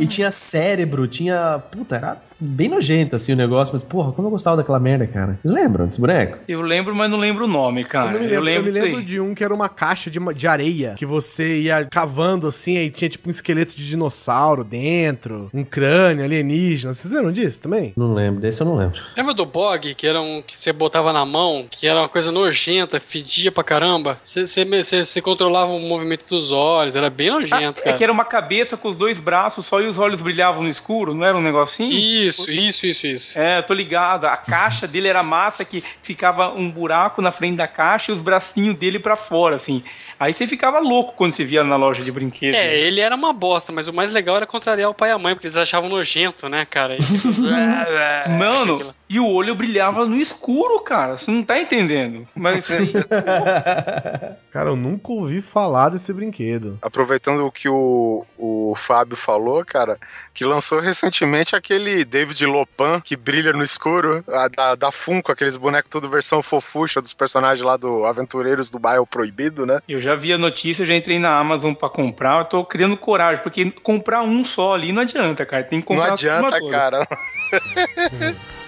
E tinha cérebro, tinha. Puta, era bem nojento assim o negócio, mas porra, como eu gostava daquela merda, cara. Vocês lembram desse boneco? Eu lembro, mas não lembro o nome, Eu, cara. não me lembro, eu me lembro de um que era uma caixa de, de areia que você ia cavando assim, aí tinha tipo um esqueleto de dinossauro dentro, um crânio alienígena. Vocês lembram disso também? Não lembro, desse eu não lembro. Lembra do Bog, que era um que você botava na mão, que era uma coisa nojenta, fedia pra caramba? Você, você, controlava o movimento dos olhos, era bem Ah, nojento, é cara. que era uma cabeça com os dois braços só e os olhos brilhavam no escuro, não era um negocinho? Isso, isso, isso, isso. É, tô ligado. A caixa dele era massa que ficava um buraco na frente da caixa e os bracinhos dele pra fora, assim. Aí você ficava louco quando você via na loja de brinquedos. É, ele era uma bosta, mas o mais legal era contrariar o pai e a mãe, porque eles achavam nojento, né, cara? E, tipo, Mano, e o olho brilhava no escuro, cara. Você não tá entendendo. Mas Cara, eu nunca ouvi falar desse brinquedo. Aproveitando o que o, o Fábio falou, cara, que lançou recentemente aquele David Lopan que brilha no escuro, a, da, da Funko, aqueles bonecos tudo versão fofucha dos personagens lá do Aventureiros do Bairro Proibido, né? eu já vi a notícia, já entrei na Amazon pra comprar. Eu tô criando coragem, porque comprar um só ali não adianta, cara. Tem que comprar Não adianta, toda. cara.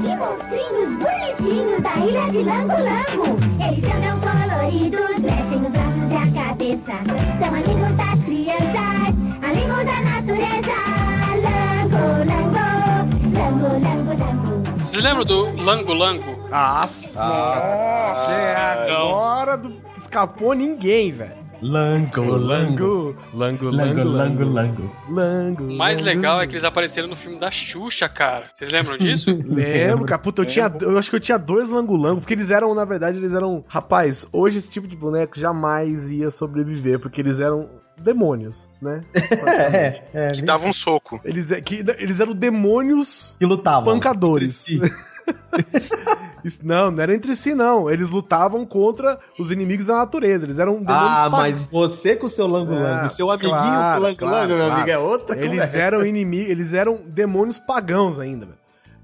Que monstrinhos bonitinhos da ilha de Lango Lango. Eles andam coloridos, mexem os braços e a cabeça. São amigos das crianças, amigos da natureza. Lango Lango, Lango Lango Lango. Vocês lembram do Lango Lango? Nossa! Nossa! É, agora do- escapou ninguém, velho. Lango, lango. Lango, lango, Lango, lango, lango. O mais legal é que eles apareceram no filme da Xuxa, cara. Vocês lembram disso? Lembro, cara. Puta, eu, tinha, eu acho que eu tinha dois langolango, porque eles eram, na verdade, eles eram. Rapaz, hoje esse tipo de boneco jamais ia sobreviver, porque eles eram demônios, né? É, é. Que dava um soco. Eles, é- que, eles eram demônios que lutavam. pancadores. si. Não, não era entre si, não. Eles lutavam contra os inimigos da natureza. Eles eram demônios Ah, mas você com o seu lango Ah, lango, seu amiguinho claro, com o lango claro, meu claro. amigo, é outra Eles conversa. eram inimigos, eles eram demônios pagãos ainda, velho.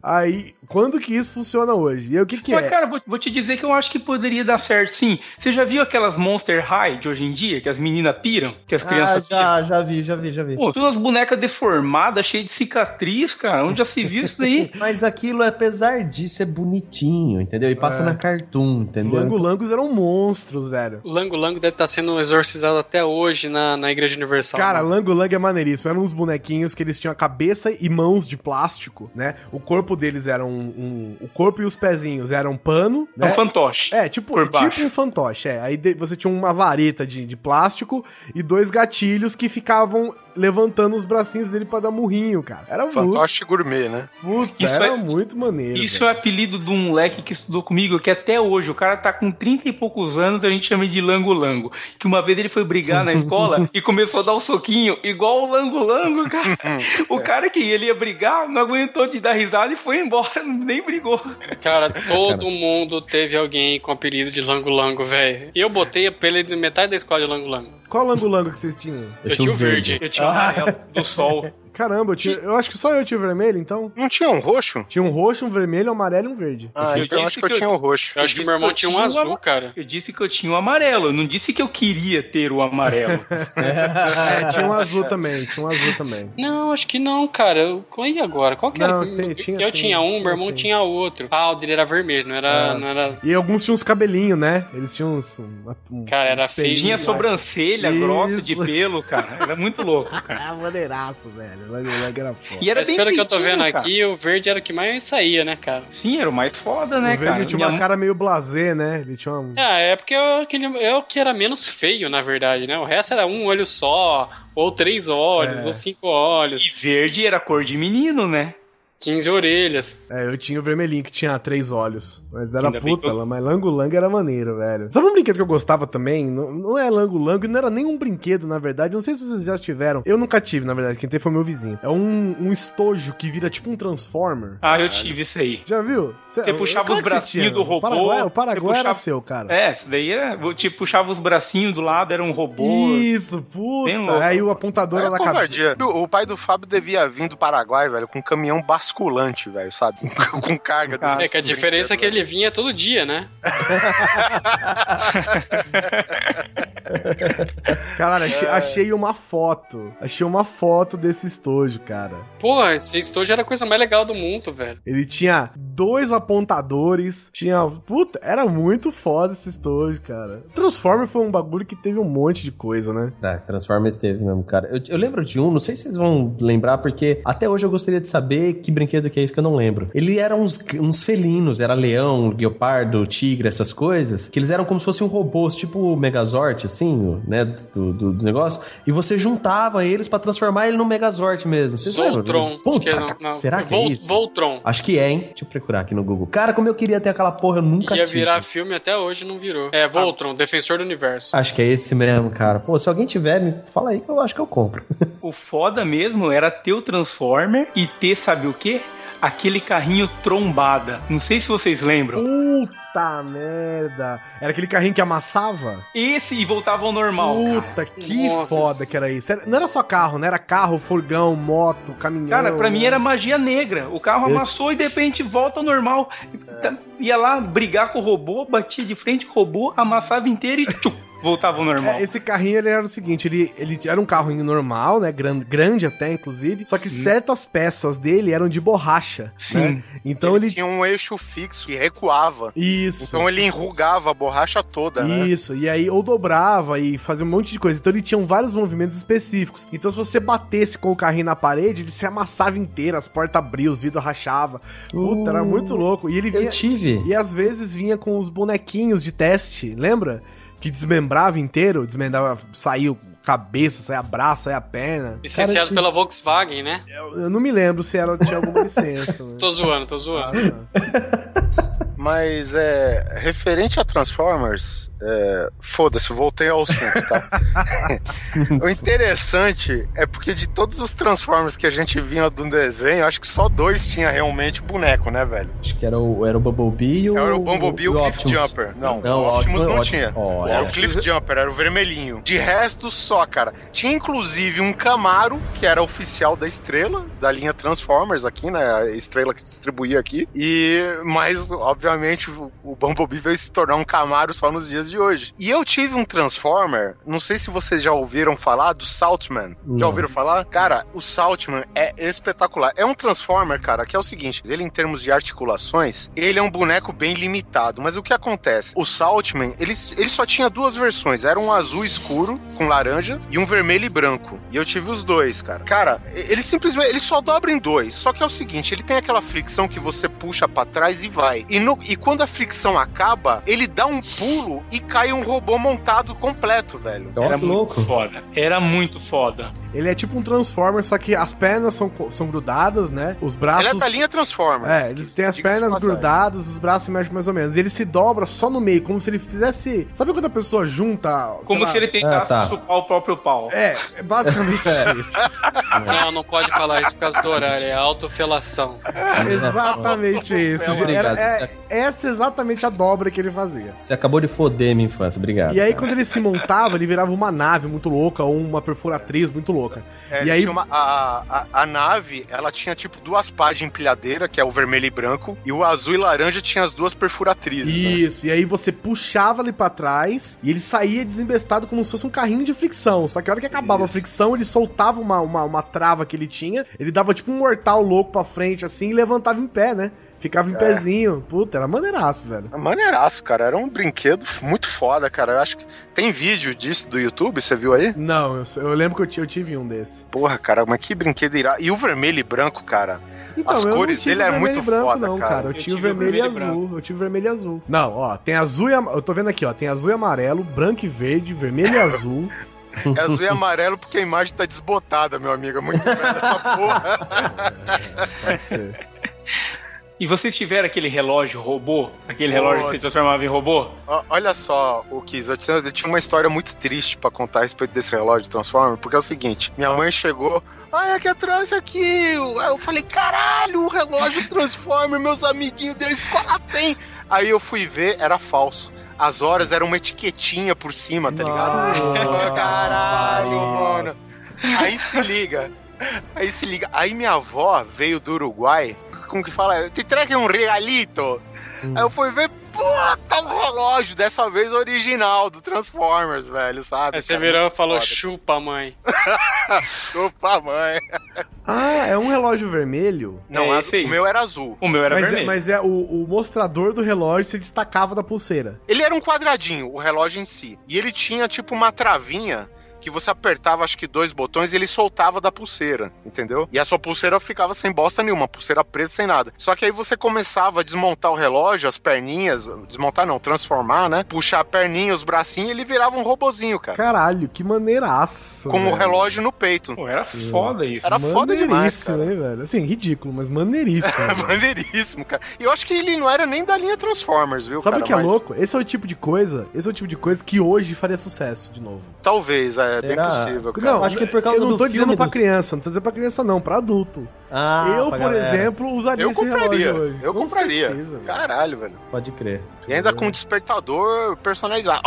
Aí, quando que isso funciona hoje? E aí, o que que Mas, é? cara, vou, vou te dizer que eu acho que poderia dar certo, sim. Você já viu aquelas Monster High de hoje em dia, que as meninas piram? Que as Ah, crianças piram? já, já vi, já vi, já vi. Pô, todas as bonecas deformadas, cheias de cicatriz, cara. Onde já se viu isso daí? Mas aquilo, apesar disso, é bonitinho, entendeu? E passa É. na Cartoon, Os entendeu? langolangos eram monstros, velho. O Lango Lango deve estar sendo exorcizado até hoje na, na Igreja Universal. Cara, né? Langolang é maneiríssimo. Eram uns bonequinhos que eles tinham a cabeça e mãos de plástico, né? O corpo deles era um. um- o corpo e os pezinhos eram pano. É Né? um fantoche. É, tipo, baixo. tipo um fantoche, é. Aí de- você tinha uma vareta de, de plástico e dois gatilhos que ficavam levantando os bracinhos dele pra dar murrinho, cara. Era muito, Fantoche gourmet, né? puta, Isso era é- muito maneiro. Isso velho. é apelido de um moleque que estudou comigo, que até hoje, o cara tá com 30 e poucos anos, a gente chama de Lango Lango. Que uma vez ele foi brigar na escola e começou a dar um soquinho, igual o Lango Lango, cara. O cara que ele ia brigar não aguentou de dar risada e foi embora, nem brigou. Cara, todo mundo teve alguém com apelido de Lango Lango, velho. E eu botei apelido de metade da escola de Lango Lango. Qual lango-lango que vocês tinham? Eu, tinha o verde. Eu tinha o do sol. Caramba, eu, tinha, eu acho que só eu tinha o vermelho, então. Não tinha um roxo? Tinha um roxo, um vermelho, um amarelo e um verde. Ah, Eu então disse acho que eu que eu- tinha o roxo. Eu acho que meu irmão que eu tinha um azul, cara. Eu disse que eu tinha o amarelo. Eu não disse que eu queria ter o amarelo. É, tinha um azul também, tinha um azul também. Não, acho que não, cara. Eu- E agora? Qual que era? Não, Eu- tem- tinha eu sim, tinha um, meu irmão sim. tinha outro. Ah, o dele era vermelho, não era. Ah. Não era... E alguns tinham uns cabelinhos, né? Eles tinham uns. um- um- Cara, era feio tinha sobrancelha Isso. grossa de pelo, cara. Era muito louco, cara. Ah, maneiraço, velho. Lango-lango era foda. E era Mas bem pelo que eu tô vendo cara. aqui, o verde era o que mais saía, né, cara? Sim, era o mais foda, né, o verde cara? tinha Minha uma cara meio blasé, né? Ele tinha uma. Ah, é porque eu, aquele, eu que era menos feio, na verdade, né? O resto era um olho só, ou três olhos, É. ou cinco olhos, E verde era cor de menino, né? 15 orelhas. É, eu tinha o vermelhinho que tinha três olhos. Mas era Ainda puta, eu- mas lango-lango era maneiro, velho. Sabe um brinquedo que eu gostava também? Não, não é lango-lango, e não era nem um brinquedo, na verdade. Não sei se vocês já tiveram. Eu nunca tive, na verdade. Quem teve foi meu vizinho. É um, um estojo que vira tipo um Transformer. Ah, eu tive isso aí. Já viu? Cê- Você puxava claro os bracinhos do robô, O Paraguai, o Paraguai era puxava- seu, cara. É, isso daí era. Tipo, puxava os bracinhos do lado, era um robô. Isso, puta. Bem louco. Aí o apontador É era na cabeça. O o pai do Fábio devia vir do Paraguai, velho, com um caminhão basculante, velho, sabe? com carga Ah, desse É que a diferença é que ele vinha todo dia, né? Caralho, achei, achei uma foto. Achei uma foto desse estojo, cara. Porra, esse estojo era a coisa mais legal do mundo, velho. Ele tinha dois apontadores, tinha. Puta, era muito foda esse estojo, cara. Transformer foi um bagulho que teve um monte de coisa, né? Tá, Transformers teve mesmo, cara. Eu, eu lembro de um, não sei se vocês vão lembrar, porque até hoje eu gostaria de saber que brinquedo que é isso que eu não lembro. Ele era uns, uns felinos, era leão, guepardo, tigre, essas coisas, que eles eram como se fossem um robôs, tipo o Megazord, assim, né, do, do- do negócio, e você juntava eles pra transformar ele no Megazord mesmo. Vocês lembram? Voltron. Puta, Acho que é, não, não. será que Vol- é isso? Voltron. Acho que é, hein? Deixa eu procurar aqui no Google. Cara, como eu queria ter aquela porra, eu nunca Ia tive. virar filme até hoje não virou. É, Voltron, Defensor do Universo. Acho que é esse mesmo, cara. Pô, se alguém tiver, me fala aí que eu acho que eu compro. O foda mesmo era ter o Transformer e ter, sabe o quê? Aquele carrinho trombada. Não sei se vocês lembram. Puta merda. Era aquele carrinho que amassava? Esse e voltava ao normal. cara. Puta, que Nossa, foda que era isso. Não era só carro, né? Era carro, furgão, moto, caminhão. Cara, pra mim né? era magia negra. O carro Eu- amassou e de repente volta ao normal. Tá- Ia lá brigar com o robô, batia de frente com o robô, amassava inteiro e tchum, voltava ao normal. É, esse carrinho ele era o seguinte, ele, ele era um carro normal, né? Grande, grande até, inclusive. Só que Sim. certas peças dele eram de borracha. Sim. né? Então ele, ele. tinha um eixo fixo que recuava. Isso. Então ele enrugava a borracha toda, né? Isso, e aí ou dobrava e fazia um monte de coisa. Então ele tinha vários movimentos específicos. Então se você batesse com o carrinho na parede, ele se amassava inteiro, as portas abriam, os vidros rachavam. Puta, era Uh, muito louco. E ele Eu vinha. tive. E às vezes vinha com os bonequinhos de teste, lembra? Que desmembrava inteiro, desmembrava, saiu cabeça, saia braço, saia perna. Licenciado Cara, pela que- Volkswagen, né? Eu, eu não me lembro se era, tinha alguma licença. né? Tô zoando, tô zoando. Mas é. Referente a Transformers, é, foda-se, voltei ao assunto, tá? o interessante é porque de todos os Transformers que a gente vinha do desenho, acho que só dois tinha realmente boneco, né, velho? Acho que era o, era o Bumblebee e o... Era o Bumblebee e o Cliff Optimus. Jumper. Não, Não, o Optimus não tinha. Olha. Era o Cliff Jumper, era o vermelhinho. De resto, só, cara. Tinha inclusive um Camaro, que era oficial da Estrela, da linha Transformers aqui, né? A Estrela que distribuía aqui. E, mas, obviamente, o, o Bumblebee veio se tornar um Camaro só nos dias de hoje. E eu tive um Transformer, não sei se vocês já ouviram falar, do Saltman. Já Não. ouviram falar? Cara, o Saltman é espetacular. É um Transformer, cara, que é o seguinte: ele, em termos de articulações, ele é um boneco bem limitado. Mas o que acontece? O Saltman, ele, ele só tinha duas versões: era um azul escuro com laranja e um vermelho e branco. E eu tive os dois, cara. Cara, ele simplesmente ele só dobra em dois. Só que é o seguinte: ele tem aquela fricção que você puxa pra trás e vai. E, no- e quando a fricção acaba, ele dá um pulo e cai um robô montado completo, velho. Ó, Era muito louco. foda. Era muito foda. Ele é tipo um Transformer, só que as pernas são, são grudadas, né? Os braços. Ele é da linha Transformers. É, ele tem as pernas grudadas, os braços se mexem mais ou menos. E ele se dobra só no meio, como se ele fizesse. Sabe quando a pessoa junta. Como lá, se ele tentasse Ah, tá. chupar o próprio pau. É, é basicamente isso. Não, não pode falar isso por causa do horário, é autofelação. Exatamente isso. Obrigado, Era- é, Zé. Essa é exatamente a dobra que ele fazia. Você acabou de foder minha infância, obrigado. E aí, quando ele se montava, ele virava uma nave muito louca ou uma perfuratriz muito louca. É, E aí- tinha uma- a, a, a nave, ela tinha tipo duas pás de empilhadeira, que é o vermelho e branco, e o azul e laranja tinha as duas perfuratrizes. né? Isso, e aí você puxava ele pra trás e ele saía desembestado como se fosse um carrinho de fricção. Só que a hora que acabava a fricção, ele soltava uma, uma, uma trava que ele tinha, ele dava tipo um mortal louco pra frente assim e levantava em pé, né? Ficava em pezinho. Puta, era maneiraço, velho. É Maneiraço, cara. Era um brinquedo muito foda, cara. Eu acho que tem vídeo disso do YouTube, você viu aí? Não, eu, eu lembro que eu, eu tive um desse. Porra, cara, mas que brinquedo irá. E o vermelho e branco, cara. As eu não cores tive dele é vermelho muito branco, foda, não, cara. Eu, Eu tinha o tive o vermelho e vermelho e azul. Eu tive vermelho e azul. Não, ó, tem azul e am... Eu tô vendo aqui, ó. Tem azul e amarelo, branco e verde, vermelho e azul. É azul e amarelo porque a imagem tá desbotada, meu amigo. É muito velho essa porra. Pode ser. E vocês tiveram aquele relógio robô? Aquele relógio que se transformava em robô? Olha só, o Kiz, eu tinha, eu tinha uma história muito triste pra contar a respeito desse relógio de Transformer, porque é o seguinte, minha mãe chegou, olha que trouxe aqui, aí eu falei, caralho, o relógio Transformer, meus amiguinhos da escola tem. Aí eu fui ver, era falso. As horas eram uma etiquetinha por cima, tá ligado? Nossa. Caralho, mano. Aí se liga. Aí se liga. Aí minha avó veio do Uruguai. Como que fala? Te traga um regalito. Aí eu fui ver, puta, um relógio. Dessa vez original do Transformers, velho, sabe? Aí você Cara, virou e falou, foda. chupa, mãe. Chupa, mãe. Ah, é um relógio vermelho? Não, É esse aí. o meu era azul. O meu era mas, é, vermelho. mas é o, o mostrador do relógio se destacava da pulseira. Ele era um quadradinho, o relógio em si. E ele tinha, tipo, uma travinha que você apertava, acho que dois botões e ele soltava da pulseira, entendeu? E a sua pulseira ficava sem bosta nenhuma, pulseira presa sem nada. Só que aí você começava a desmontar o relógio, as perninhas, desmontar não, transformar, né? Puxar a perninha, os bracinhos, e ele virava um robozinho, cara. Caralho, que maneiraço. Com o relógio no peito. Pô, era foda isso. Era foda demais, Maneiríssimo, cara. hein, velho? Assim, ridículo, mas maneiríssimo. Maneiríssimo, cara. E eu acho que ele não era nem da linha Transformers, viu, Sabe o que é Mas louco? Esse é o tipo de coisa, esse é o tipo de coisa que hoje faria sucesso de novo. Talvez, é bem Será? possível, cara. Não, acho que por causa eu não do tô filme dizendo pra do- criança, não tô dizendo pra criança não, pra adulto. Ah, eu, pra por galera. exemplo, usaria Eu esse compraria, relógio hoje. eu Com compraria. certeza. Caralho, velho. Pode crer. E ainda com um despertador personalizado.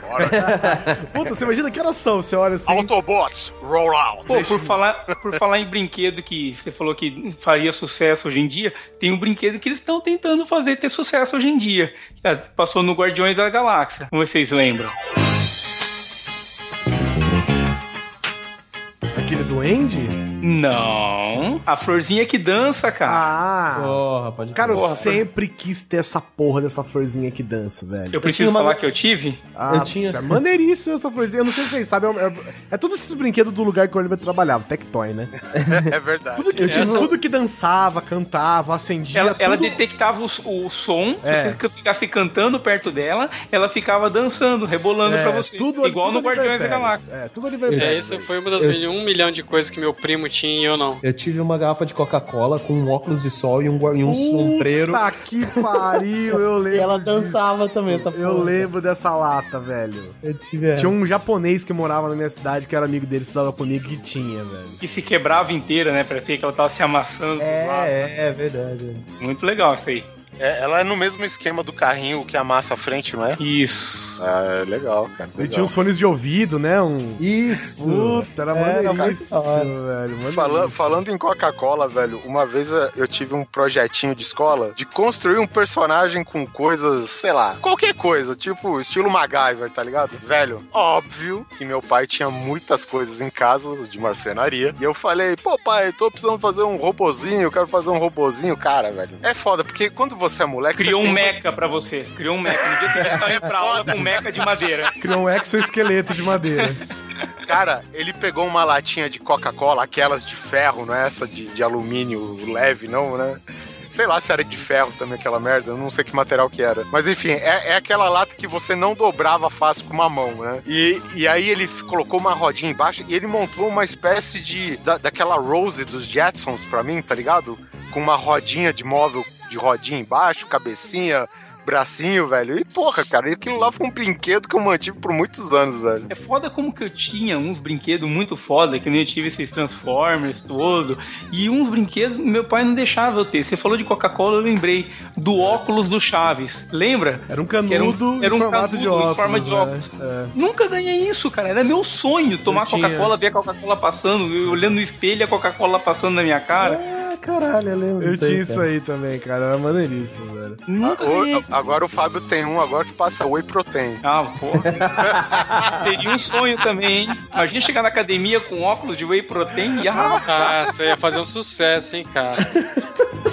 Bora. Puta, você imagina que horas são? Você olha assim. Autobots, roll out. Pô, por falar, por falar em brinquedo que você falou que faria sucesso hoje em dia, tem um brinquedo que eles estão tentando fazer ter sucesso hoje em dia. que, ah, Passou no Guardiões da Galáxia. Como vocês lembram? Thank you. Duende? Não. A florzinha que dança, cara. Ah! Porra, pode Cara, eu Porra, sempre quis ter essa porra dessa florzinha que dança, velho. eu preciso tinha uma- falar que eu tive? Ah, eu tinha- É maneiríssimo essa florzinha. Eu não sei se vocês sabem, é, é, é todos esses brinquedos do lugar que o Oliver trabalhava, Tectoy, né? É verdade. Tudo que, Eu tive- tudo que dançava, cantava, acendia. Ela, ela tudo- detectava o, o som, É. se você ficasse cantando perto dela, ela ficava dançando, rebolando é, pra você. tudo, Igual tudo no Guardiões da Galáxia. É, tudo Oliver É, Pérez, isso foi uma das Eu um milhão de coisas que meu primo tinha e eu não. Eu tive uma garrafa de Coca-Cola com um óculos de sol e um, e um sombreiro. Puta que pariu, eu lembro. E ela disso. dançava também, essa porra. Eu lembro dessa lata, velho. Eu tive Tinha um japonês que morava na minha cidade, que era amigo dele, estudava comigo, que tinha, velho. Que se quebrava inteira, né? Parecia que ela tava se amassando. pro lado. É, é verdade. Muito legal isso aí. É, ela é no mesmo esquema do carrinho que amassa a frente, não é? Isso. Ah, é legal, cara. Ele legal. tinha uns fones de ouvido, né? Um. Isso! Puta, era Era maneiríssimo, muito velho. Fala- falando em Coca-Cola, velho, uma vez eh, eu tive um projetinho de escola de construir um personagem com coisas, sei lá, qualquer coisa, tipo estilo MacGyver, tá ligado? Velho, óbvio que meu pai tinha muitas coisas em casa de marcenaria. E eu falei, pô, pai, tô precisando fazer um robozinho, eu quero fazer um robozinho. Cara, velho, é foda, porque quando você é moleque. Criou você um tem- meca pra você. Criou um meca. No dia seguinte tava indo pra aula com um meca de madeira. Criou um exoesqueleto de madeira. Cara, ele pegou uma latinha de Coca-Cola, aquelas de ferro, não é essa de, de alumínio leve, não, né? Sei lá se era de ferro também aquela merda, eu não sei que material que era. Mas enfim, é, é aquela lata que você não dobrava fácil com uma mão, né? E, e aí ele colocou uma rodinha embaixo e ele montou uma espécie de. Da, daquela Rose dos Jetsons pra mim, tá ligado? Com uma rodinha de móvel de rodinha embaixo, cabecinha, bracinho, velho. E porra, cara, aquilo lá foi um brinquedo que eu mantive por muitos anos, velho. É foda como que eu tinha uns brinquedos muito foda, que nem eu tive esses Transformers todo. E uns brinquedos meu pai não deixava eu ter. Você falou de Coca-Cola, eu lembrei do óculos do Chaves. Lembra? Era um Que era canudo um, era um canudo de óculos. em forma de né? óculos. É. Nunca ganhei isso, cara. Era meu sonho tomar. Coca-Cola, ver a Coca-Cola passando, eu olhando no espelho e a Coca-Cola passando na minha cara. Ah, caralho, eu lembro Eu tinha aí, isso aí também, cara. Era maneiríssimo, velho. Ganhei. agora o Fábio tem um, agora que passa Whey Protein. Ah, porra. Teria um sonho também, hein? Imagina chegar na academia com óculos de whey protein e arrasar. Ah, você ia fazer um sucesso, hein, cara.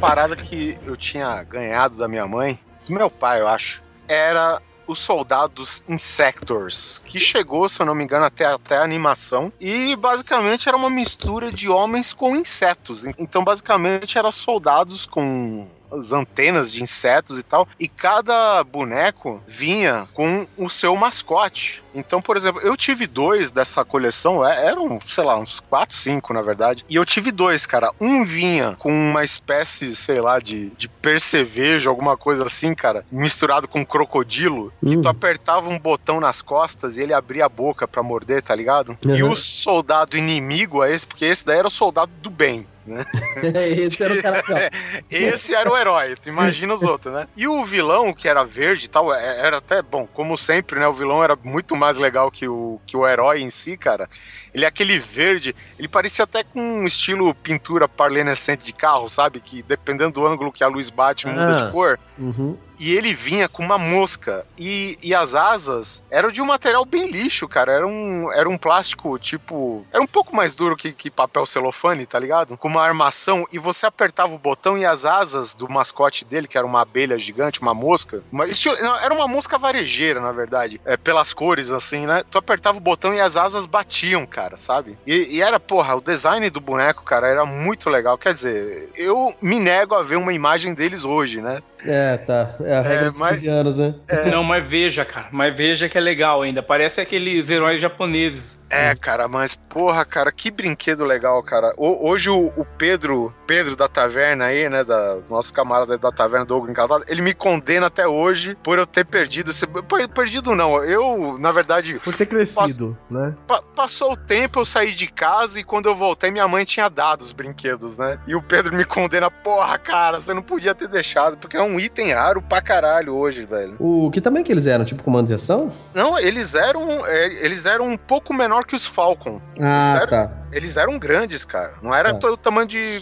parada que eu tinha ganhado da minha mãe, do meu pai, eu acho, era os soldados Insectors, que chegou, se eu não me engano, até, até a animação. E basicamente era uma mistura de homens com insetos. Então, basicamente, era soldados com as antenas de insetos e tal, e cada boneco vinha com o seu mascote. Então, por exemplo, eu tive dois dessa coleção, é- eram, sei lá, uns 4, 5 na verdade, e eu tive dois, cara. Um vinha com uma espécie, sei lá, de, de percevejo, alguma coisa assim, cara, misturado com crocodilo, que Hum. tu apertava um botão nas costas e ele abria a boca pra morder, tá ligado? E Uhum. o soldado inimigo a esse, porque esse daí era o soldado do bem. Esse era o cara. Esse era o herói, tu imagina os outros, né? E o vilão, que era verde e tal, é- era até, bom, como sempre, né? O vilão era muito mais legal que o, que o herói em si, cara. Ele é aquele verde, ele parecia até com um estilo pintura parlenescente de carro, sabe? Que dependendo do ângulo que a luz bate, muda Ah. de cor. Uhum. E ele vinha com uma mosca. E, e as asas eram de um material bem lixo, cara. Era um, era um plástico, tipo. Era um pouco mais duro que, que papel celofane, tá ligado? Com uma armação. E você apertava o botão e as asas do mascote dele, que era uma abelha gigante, uma mosca. Uma, estilo- não, era uma mosca varejeira, na verdade. É, pelas cores, assim, né? Tu apertava o botão e as asas batiam, cara, sabe? E, e era, porra, o design do boneco, cara, era muito legal. Quer dizer, eu me nego a ver uma imagem deles hoje, né? É, tá. É a regra É, dos mas- 15 anos, né? Não, mas veja, cara. Mas veja que é legal ainda. Parece aqueles heróis japoneses. É, cara, mas porra, cara, que brinquedo legal, cara. O- hoje o, o Pedro, Pedro da taverna aí, né, da nosso camarada da taverna do Ogro Encantado, ele me condena até hoje por eu ter perdido esse per- perdido não. Eu, na verdade, Por ter crescido, né? pa- passou o tempo, eu saí de casa e quando eu voltei minha mãe tinha dado os brinquedos, né? E o Pedro me condena, porra, cara, você não podia ter deixado, porque é um item raro pra caralho hoje, velho. O que também que eles eram? Tipo comandos e ação? Não, eles eram, é, eles eram um pouco menor que os Falcon. Ah, Sério? tá. Eles eram grandes, cara. Não era Tá. o tamanho de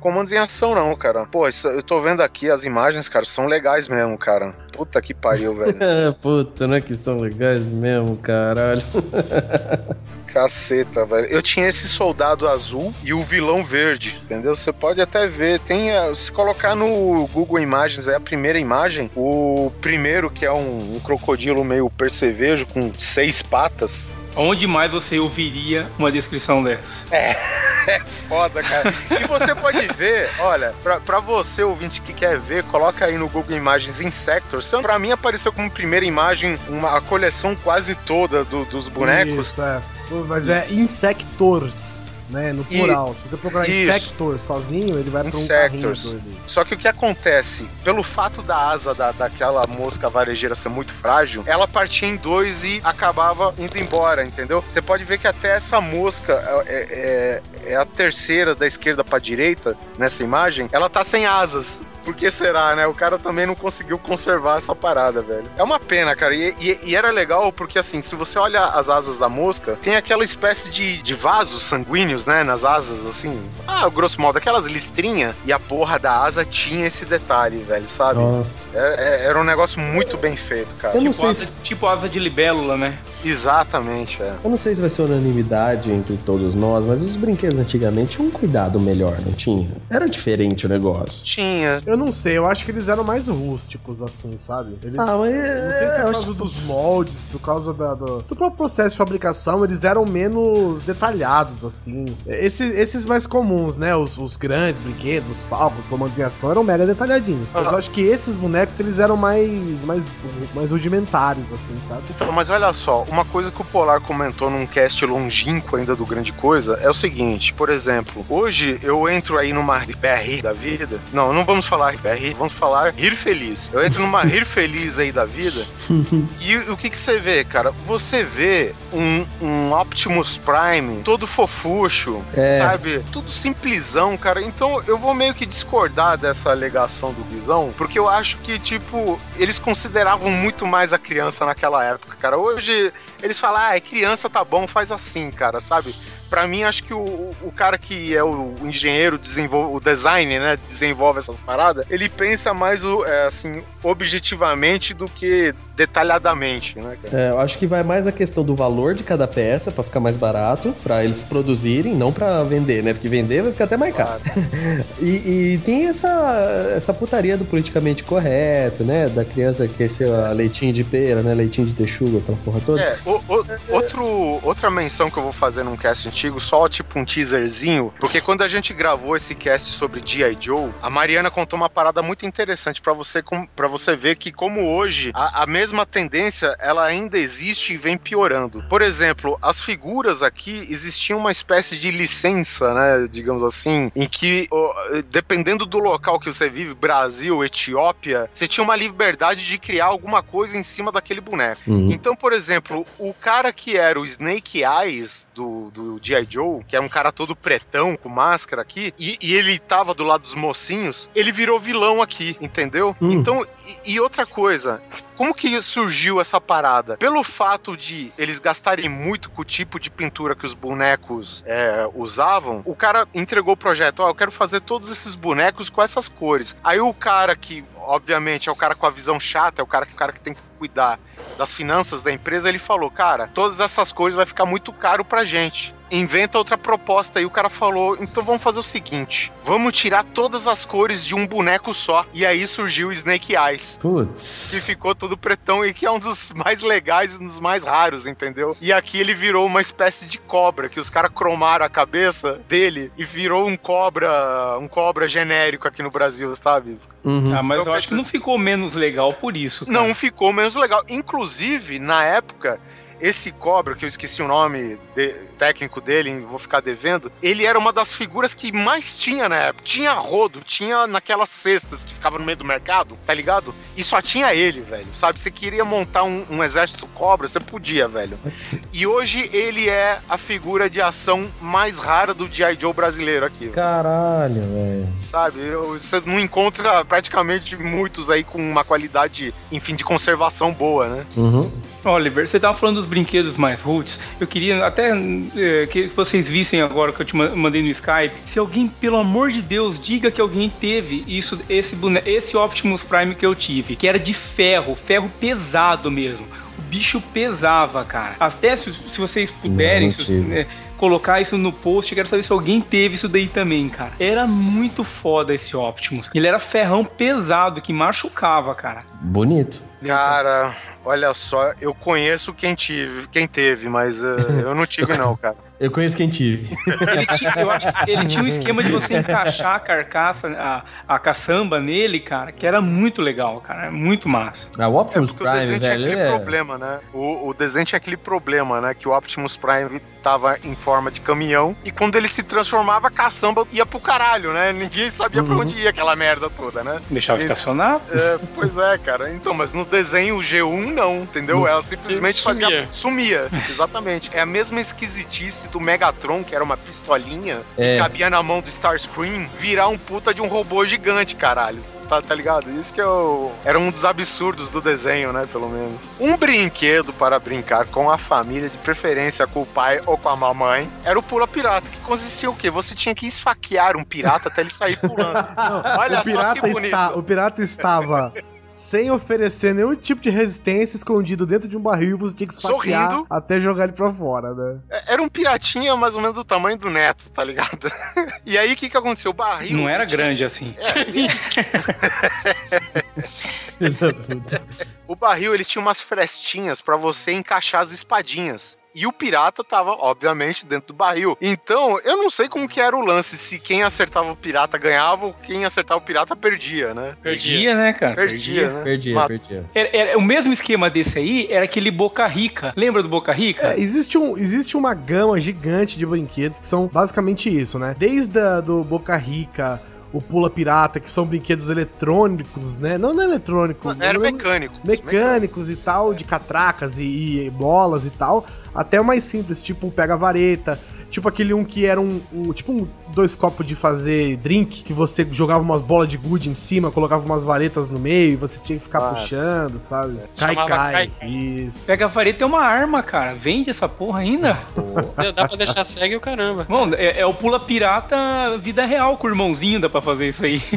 comandos em ação, não, cara. Pô, isso- eu tô vendo aqui as imagens, cara, são legais mesmo, cara. Puta que pariu, velho. Puta, né? Que são legais mesmo, caralho. Caceta, velho. Eu tinha esse soldado azul e o vilão verde, entendeu? Você pode até ver. Tem, se colocar no Google Imagens, é a primeira imagem. O primeiro, que é um, um crocodilo meio percevejo com seis patas. Onde mais você ouviria uma descrição dessa? Foda, cara. E você pode ver, olha, pra, pra você, ouvinte que quer ver, coloca aí no Google Imagens Insectors. Pra mim apareceu como primeira imagem uma a coleção quase toda do- dos bonecos. Isso, é. Mas é Insectors, né? No E- plural. Se você procurar Isso. Insector sozinho, ele vai pra um Insectors. carrinho. Só que o que acontece? Pelo fato da asa da, daquela mosca varejeira ser muito frágil, ela partia em dois e acabava indo embora, entendeu? Você pode ver que até essa mosca é, é- é a terceira da esquerda pra direita nessa imagem, ela tá sem asas. Por que será, né? O cara também não conseguiu conservar essa parada, velho. É uma pena, cara. E, e- e era legal porque, assim, se você olha as asas da mosca, tem aquela espécie de, de vasos sanguíneos, né? Nas asas, assim. Ah, grosso modo, aquelas listrinhas. E a porra da asa tinha esse detalhe, velho, sabe? Nossa. Era, é- era um negócio muito bem feito, cara. Eu não Tipo sei asa, se- tipo asa de libélula, né? Exatamente, é. Eu não sei se vai ser unanimidade entre todos nós, mas os brinquedos antigamente tinham um cuidado melhor, não tinha? Era diferente o negócio. Tinha. Eu não sei, eu acho que eles eram mais rústicos, assim, sabe? Eles, Ah, mas não sei se é eu por causa dos moldes, por causa da- do, do próprio processo de fabricação, eles eram menos detalhados, assim. Esse- esses mais comuns, né? Os, os grandes brinquedos, os falcos, comandos em ação, eram mega detalhadinhos. Mas eu acho que esses bonecos, eles eram mais, mais, mais rudimentares, assim, sabe? Então, mas olha só, uma coisa que o Polar comentou num cast longínquo ainda do Grande Coisa é o seguinte, por exemplo, hoje eu entro aí numa RR da vida. Não, não vamos falar Vamos falar Rir Feliz. Eu entro numa Rir Feliz aí da vida. e o que, que você vê, cara? Você vê um, um Optimus Prime todo fofucho, É. sabe? Tudo simplesão, cara. Então eu vou meio que discordar dessa alegação do Guizão, porque eu acho que, tipo, eles consideravam muito mais a criança naquela época, cara. Hoje eles falam, ah, é criança, tá bom, faz assim, cara, sabe? Pra mim, acho que o, o cara que é o engenheiro, desenvolve, o design, né, desenvolve essas paradas, ele pensa mais, o, é, assim, objetivamente do que detalhadamente, né, cara? É, eu acho que vai mais a questão do valor de cada peça pra ficar mais barato, pra eles produzirem, não pra vender, né? Porque vender vai ficar até mais caro. E, e tem essa, essa putaria do politicamente correto, né? Da criança que é ser a leitinho de pera, né? Leitinho de texuga, aquela porra toda. É, o- o- outro, outra menção que eu vou fazer num cast antigo, só tipo um teaserzinho, porque quando a gente gravou esse cast sobre G.I. Joe, a Mariana contou uma parada muito interessante pra você, para você ver que como hoje a, a mesma tendência ela ainda existe e vem piorando. Por exemplo, as figuras aqui existiam uma espécie de licença, né, digamos assim, em que dependendo do local que você vive, Brasil, Etiópia, você tinha uma liberdade de criar alguma coisa em cima daquele boneco. Uhum. Então, por exemplo, o cara que era o Snake Eyes do, do G.I. Joe, que é um cara todo pretão, com máscara aqui, e, e ele tava do lado dos mocinhos, ele virou vilão aqui, entendeu? Hum. Então, e, e outra coisa, como que surgiu essa parada? Pelo fato de eles gastarem muito com o tipo de pintura que os bonecos é, usavam, o cara entregou o projeto, ó, eu quero fazer todos esses bonecos com essas cores. Aí o cara que, obviamente, é o cara com a visão chata, é o cara, o cara que tem que cuidar das finanças da empresa, ele falou, cara, todas essas cores vai ficar muito caro pra gente. Inventa outra proposta. E o cara falou: então vamos fazer o seguinte: vamos tirar todas as cores de um boneco só. E aí surgiu o Snake Eyes. Que Putz. ficou todo pretão e que é um dos mais legais e um dos mais raros, entendeu? E aqui ele virou uma espécie de cobra, que os caras cromaram a cabeça dele e virou um cobra, um cobra genérico aqui no Brasil, sabe? Uhum. Ah, mas Então, eu acho que não ficou menos legal por isso. cara. Não ficou menos legal. Inclusive, na época, esse cobra, que eu esqueci o nome de- técnico dele, vou ficar devendo, ele era uma das figuras que mais tinha na época. Tinha rodo, tinha naquelas cestas que ficava no meio do mercado, tá ligado? E só tinha ele, velho. Sabe? Você queria montar um, um exército cobra, você podia, velho. E hoje ele é a figura de ação mais rara do G.I. Joe brasileiro aqui. velho. Caralho, velho. Sabe? Você não encontra praticamente muitos aí com uma qualidade, enfim, de conservação boa, né? Uhum. Oliver, você tava falando dos brinquedos mais roots. Eu queria até eh, que vocês vissem agora que eu te ma- mandei no Skype. Se alguém, pelo amor de Deus, diga que alguém teve isso, esse esse Optimus Prime que eu tive, que era de ferro, ferro pesado mesmo. O bicho pesava, cara. Até se, se vocês puderem Não se- né, colocar isso no post, eu quero saber se alguém teve isso daí também, cara. Era muito foda esse Optimus. Ele era ferrão pesado que machucava, cara. Bonito. Cara, olha só, eu conheço quem tive, quem teve, mas eh, eu não tive não, cara. Eu conheço quem tive. Ele tinha, eu acho que ele tinha um esquema de você encaixar a carcaça, a, a caçamba nele, cara, que era muito legal, cara. É muito massa. Ah, o Optimus o Prime, desenho tinha velho, aquele ele é... problema, né? O, o desenho tinha aquele problema, né? Que o Optimus Prime tava em forma de caminhão e quando ele se transformava, a caçamba ia pro caralho, né? Ninguém sabia pra Uhum. onde ia aquela merda toda, né? Deixava Ele- estacionar. É, pois é, cara. Então, mas no desenho o G1 não, entendeu? Ela simplesmente Sumia. fazia. Sumia, exatamente. É a mesma esquisitice do Megatron, que era uma pistolinha É. que cabia na mão do Starscream, virar um puta de um robô gigante, caralho. Tá, tá ligado? Isso que eu... era um dos absurdos do desenho, né? Pelo menos. Um brinquedo para brincar com a família, de preferência com o pai ou com a mamãe, era o Pula Pirata, que consistia o quê? Você tinha que esfaquear um pirata até ele sair pulando. Olha o, pirata só que bonito. está, o pirata estava sem oferecer nenhum tipo de resistência, escondido dentro de um barril, você tinha que esfaquear Sorrindo. até jogar ele pra fora, né? É- Era um piratinha mais ou menos do tamanho do neto, tá ligado? E aí o que que aconteceu? O barril. Não era tinha- grande assim. O barril, ele tinha umas frestinhas pra você encaixar as espadinhas. E o pirata tava, obviamente, dentro do barril. Então, eu não sei como que era o lance, se quem acertava o pirata ganhava ou quem acertava o pirata perdia, né? Perdia. Perdia, né, cara? Perdia, né? Perdia, Mas- perdia. Era, era- o mesmo esquema desse aí era aquele Boca Rica. Lembra do Boca Rica? É, existe, um, existe uma gama gigante de brinquedos que são basicamente isso, né? Desde a, do Boca Rica, o Pula Pirata, que são brinquedos eletrônicos, né? Não, não é eletrônico. Era eu lembro- mecânico. mecânicos e tal, de catracas e, e bolas e tal, até o mais simples, tipo um pega-vareta, tipo aquele um que era um, um- tipo um dois copos de fazer drink, que você jogava umas bolas de gude em cima, colocava umas varetas no meio, e você tinha que ficar Nossa. puxando, sabe? Cai, Chamava cai. cai-cai. Isso. Pega a vareta é uma arma, cara. Vende essa porra ainda? Dá pra deixar cego e o caramba. Bom, é, é o Pula Pirata vida real com o irmãozinho, dá pra fazer isso aí.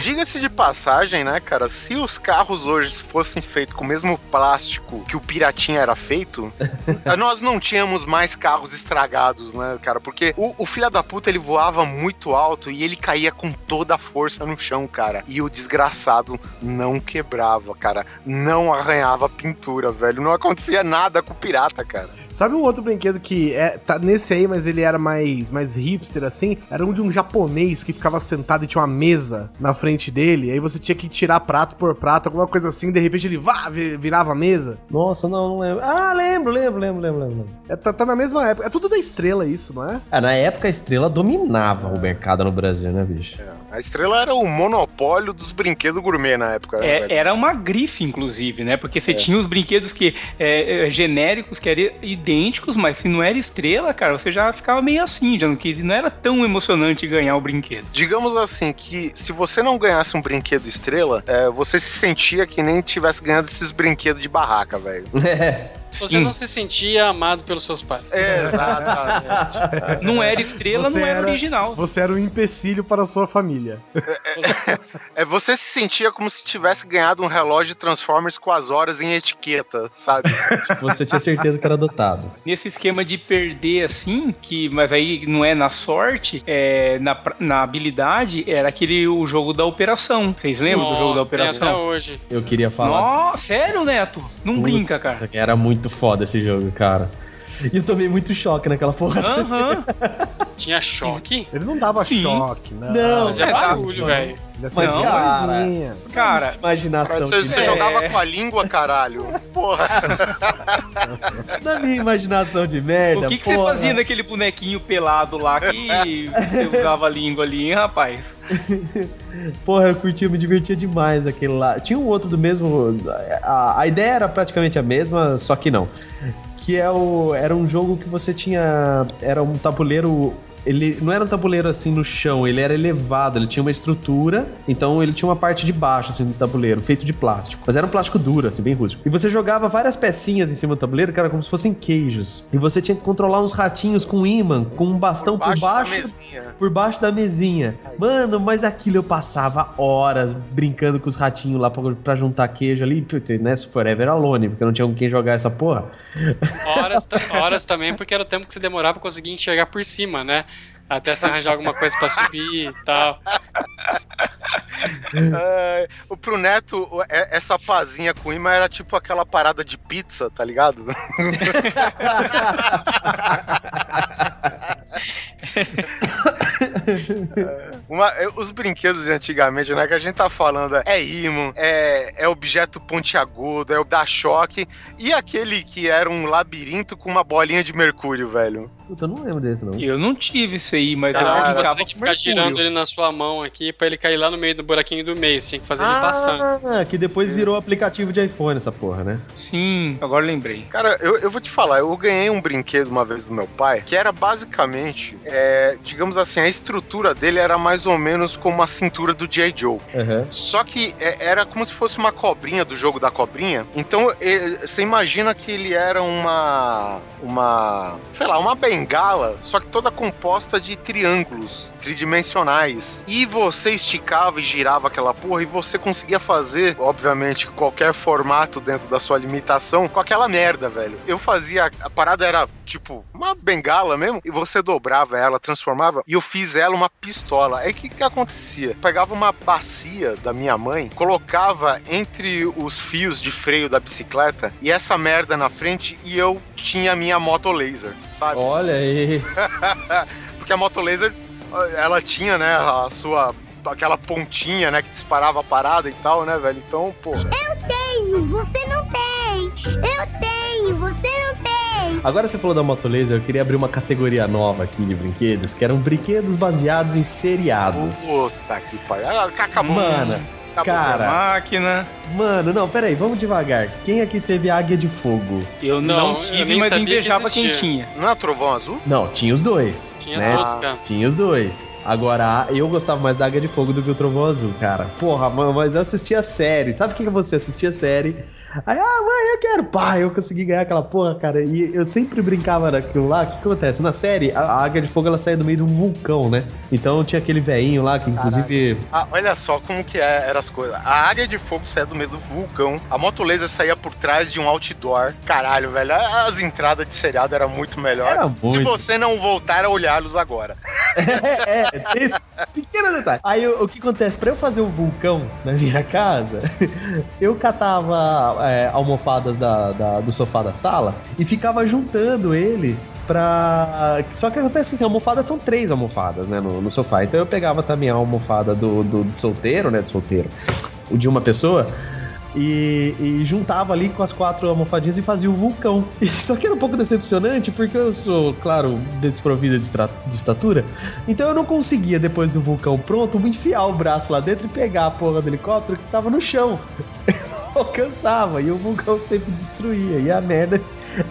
Diga-se de passagem, né, cara? Se os carros hoje fossem feitos com o mesmo plástico que o Piratinha era feito, nós não tínhamos mais carros estragados, né, cara? Porque o, o filho da puta ele voava muito alto e ele caía com toda a força no chão, cara. E o desgraçado não quebrava, cara. Não arranhava pintura, velho. Não acontecia nada com o pirata, cara. Sabe um outro brinquedo que é tá nesse aí, mas ele era mais, mais hipster assim? Era um de um japonês que ficava sentado e tinha uma mesa na frente dele. Aí você tinha que tirar prato por prato, alguma coisa assim. De repente ele vá, vi- virava a mesa. Nossa, não, não lembro. Ah, lembro, lembro, lembro, lembro, lembro. É, tá, tá na mesma época. É tudo da estrela isso, não é? Ah, na época a estrela dominava o mercado no Brasil, né, bicho? A estrela era o monopólio dos brinquedos gourmet na época. né, É, era uma grife, inclusive, né? Porque você tinha os brinquedos que é, é, genéricos, que eram idênticos, mas se não era estrela, cara, você já ficava meio assim, já não, que não era tão emocionante ganhar o brinquedo. Digamos assim, que se você não ganhasse um brinquedo estrela, é, você se sentia que nem tivesse ganhado esses brinquedos de barraca, velho. É. Você Sim. não se sentia amado pelos seus pais. É, exatamente. Não era estrela, Você não era, era- original. Você era um empecilho para a sua família. É, você se sentia como se tivesse ganhado um relógio de Transformers com as horas em etiqueta, sabe? Você tinha certeza que era adotado. Nesse esquema de perder assim, que mas aí não é na sorte, é na, na habilidade, era aquele o jogo da operação. Vocês lembram do jogo da Nossa, tem Até operação? hoje. Eu queria falar. Nossa, sério, Neto? Não Puta brinca, cara. Era muito foda esse jogo, cara. E eu tomei muito choque naquela porra. Aham. Tinha choque? Ele não dava Sim. choque, não. Não, Fazia é, tá- barulho, velho. Mas, uma cara. Cara, Imaginação. Você, você É. jogava com a língua, caralho. Porra. Na minha imaginação de merda. o que, que você fazia naquele bonequinho pelado lá que você usava a língua ali, hein, rapaz? Porra, eu curtia, me divertia demais aquele lá. Tinha um outro do mesmo. A, a ideia era praticamente a mesma, só que não. Que é o, era um jogo que você tinha. Era um tabuleiro. Ele não era um tabuleiro assim no chão, ele era elevado, ele tinha uma estrutura, então ele tinha uma parte de baixo assim do tabuleiro, feito de plástico. Mas era um plástico duro, assim, bem rústico. E você jogava várias pecinhas em cima do tabuleiro, que era como se fossem queijos. E você tinha que controlar uns ratinhos com imã, com um bastão por Baixo da baixo mesinha. por baixo da mesinha. Mano, mas aquilo eu passava horas brincando com os ratinhos lá pra, pra juntar queijo ali. Puta, né? Forever Alone, porque eu não tinha com quem jogar essa porra. Horas, horas também, porque era o tempo que você demorava pra conseguir enxergar por cima, né? Até se arranjar alguma coisa pra subir e tal. O- pro Neto, é- essa pazinha com imã era tipo aquela parada de pizza, tá ligado? Uma- é, os brinquedos de antigamente, né? Que a gente tá falando é imã, é, é objeto pontiagudo, é o da choque. E aquele que era um labirinto com uma bolinha de mercúrio, velho. Puta, eu não lembro desse, não. Eu não tive isso aí, mas Cara, eu Você tem que ficar mercúrio. girando ele na sua mão aqui pra ele cair lá no meio do buraquinho do meio. Você tinha que fazer ele passando. Ah, que depois virou aplicativo de iPhone, essa porra, né? Sim, agora lembrei. Cara, eu, eu vou te falar, eu ganhei um brinquedo uma vez do meu pai, que era basicamente, é, digamos assim, a estrutura dele era mais ou menos como a cintura do J. Joe. Aham. Só que é, era como se fosse uma cobrinha do jogo da cobrinha. Então, ele- você imagina que ele era uma. Uma. Sei lá, uma bengala, só que toda composta de triângulos tridimensionais. E você esticava e girava aquela porra e você conseguia fazer, obviamente, qualquer formato dentro da sua limitação com aquela merda, velho. Eu fazia. A parada era tipo uma bengala mesmo, e você dobrava ela, transformava, e eu fiz ela uma pistola. Aí o que, que acontecia? Pegava uma bacia da minha mãe, colocava entre os fios de freio da bicicleta e essa merda na frente, e eu tinha a minha moto laser, sabe? Olha aí. Porque a moto laser, ela tinha, né, a sua. Aquela pontinha, né, que disparava a parada e tal, né, velho? Então, pô. Tenho, você não tem. Eu tenho, você não tem. Agora você falou da Moto Laser, eu queria abrir uma categoria nova aqui de brinquedos, que eram brinquedos baseados em seriados. Puta que pariu. Ah, Acabou. Mano, Acabou. cara, Máquina. mano, não, peraí, vamos devagar. Quem aqui teve Águia de Fogo? Eu Não, não, eu tive, nem mas sabia que invejava quem tinha. Não é trovão azul? Não, tinha os dois. Tinha né? todos, cara. Tinha os dois. Agora, eu gostava mais da Águia de Fogo do que o Trovão Azul, cara. Porra, mano, mas eu assistia a série. Sabe o que que você assistia a série? Aí, ah, mãe, eu quero. Pá, eu consegui ganhar aquela porra, cara. E eu sempre brincava naquilo lá. O que acontece? Na série, a, a Águia de Fogo, ela saía do meio de um vulcão, né? Então tinha aquele veinho lá, que inclusive... Ah, olha só como que é, as coisas. A área de fogo saía do meio do vulcão. A moto laser saía por trás de um outdoor. Caralho, velho. As entradas de seriado era muito melhor. Era Se muito. você não voltar a olhá-los agora. é, é, esse pequeno detalhe. Aí o, o que acontece? Pra eu fazer o vulcão na minha casa, eu catava é, almofadas da, da- do sofá da sala e ficava juntando eles pra. Só que acontece assim: almofadas são três almofadas, né, no, no sofá. Então eu pegava também a almofada do, do, do solteiro, né, do solteiro, de uma pessoa. E, e juntava ali com as quatro almofadinhas e fazia o vulcão. E, só que era um pouco decepcionante, porque eu sou, claro, desprovido de, de estatura. Então eu não conseguia, depois do vulcão pronto, enfiar o braço lá dentro e pegar a porra do helicóptero que tava no chão. Eu alcançava e o vulcão sempre destruía. E a merda,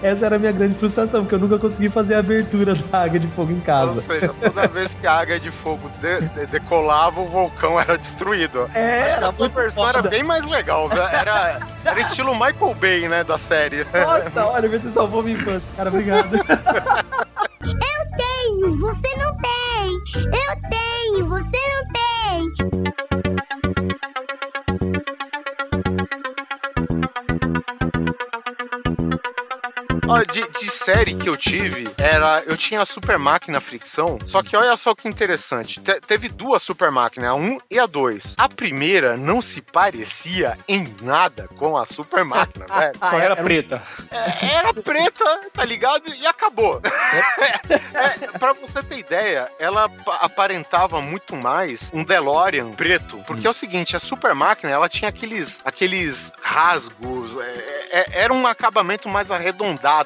essa era a minha grande frustração, porque eu nunca consegui fazer a abertura da águia de fogo em Ou casa. seja, toda vez que a águia de fogo de- de- decolava, o vulcão era destruído. É, Acho era a sua versão era bem mais legal. né? Era, era estilo Michael Bay, né, da série. Nossa, olha, você salvou minha infância. Cara, obrigado. Eu tenho, você não tem. Eu tenho, você não tem. Ó, de, de série que eu tive, era. Eu tinha a Super Máquina Fricção, só que olha só que interessante. te- teve duas Super Máquinas, a 1 e a 2. A primeira não se parecia em nada com a Super Máquina, velho. Só era um- preta. É, Era preta, tá ligado? E acabou. É, pra você ter ideia, ela pa- aparentava muito mais um DeLorean preto. Porque é o seguinte, a Super Máquina, ela tinha aqueles, aqueles rasgos, é, é, era um acabamento mais arredondado.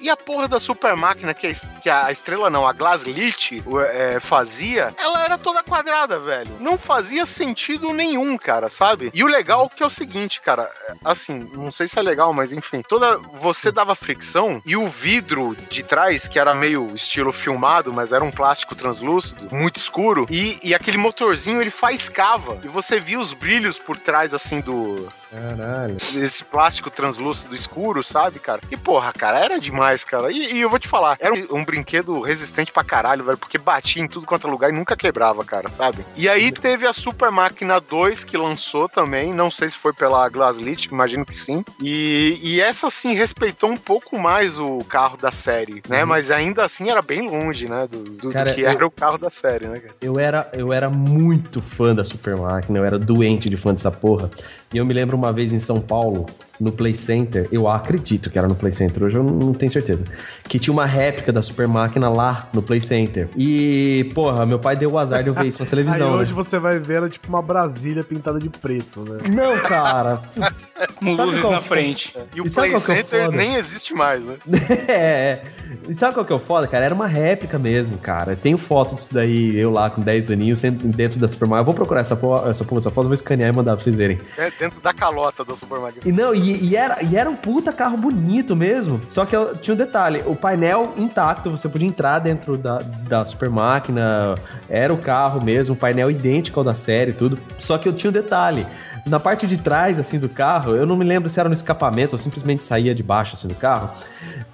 E a porra da super máquina que a, que a estrela não, a Glaslit é, fazia, ela era toda quadrada, velho. Não fazia sentido nenhum, cara, sabe? E o legal que é o seguinte, cara, é, assim, não sei se é legal, mas enfim, toda você dava fricção e o vidro de trás, que era meio estilo filmado, mas era um plástico translúcido, muito escuro, e, e aquele motorzinho ele faiscava e você via os brilhos por trás assim do Caralho. esse plástico translúcido escuro, sabe, cara? E porra, cara, era demais, cara. E, e eu vou te falar, era um, um brinquedo resistente pra caralho, velho, porque batia em tudo quanto é lugar e nunca quebrava, cara, sabe? E aí teve a Super Máquina 2 que lançou também, não sei se foi pela Glaslit, imagino que sim. E, e essa sim respeitou um pouco mais o carro da série, né? Mas ainda assim era bem longe, né, do, do- do Cara, que eu- era o carro da série, né, cara? Eu era, eu era muito fã da Super Máquina, eu era doente de fã dessa porra. E eu me lembro uma vez em São Paulo, no Play Center, eu acredito que era no Play Center, hoje eu não, tenho certeza, que tinha uma réplica da Super Máquina lá no Play Center. E, porra, meu pai deu o azar de eu ver isso na Aí televisão. hoje né? você vai ver ela tipo uma Brasília pintada de preto, né? Não, cara. putz, Com sabe luzes qual na frente. E o E Play é o Center foda? nem existe mais, né? é, é. E sabe qual que é o foda, cara? Era uma réplica mesmo, cara. Tenho foto disso daí, eu lá com 10 aninhos, dentro da Super Máquina. Eu vou procurar essa porra, essa porra dessa foto, vou escanear e mandar pra vocês verem. É dentro da calota da Super Máquina. E não, e, e era, e era um puta carro bonito mesmo. Só que tinha um detalhe: o painel intacto, você podia entrar dentro da, da super máquina, era o carro mesmo, painel idêntico ao da série e tudo. Só que eu tinha um detalhe. Na parte de trás, assim, do carro, eu não me lembro se era no escapamento ou simplesmente saía de baixo, assim, do carro.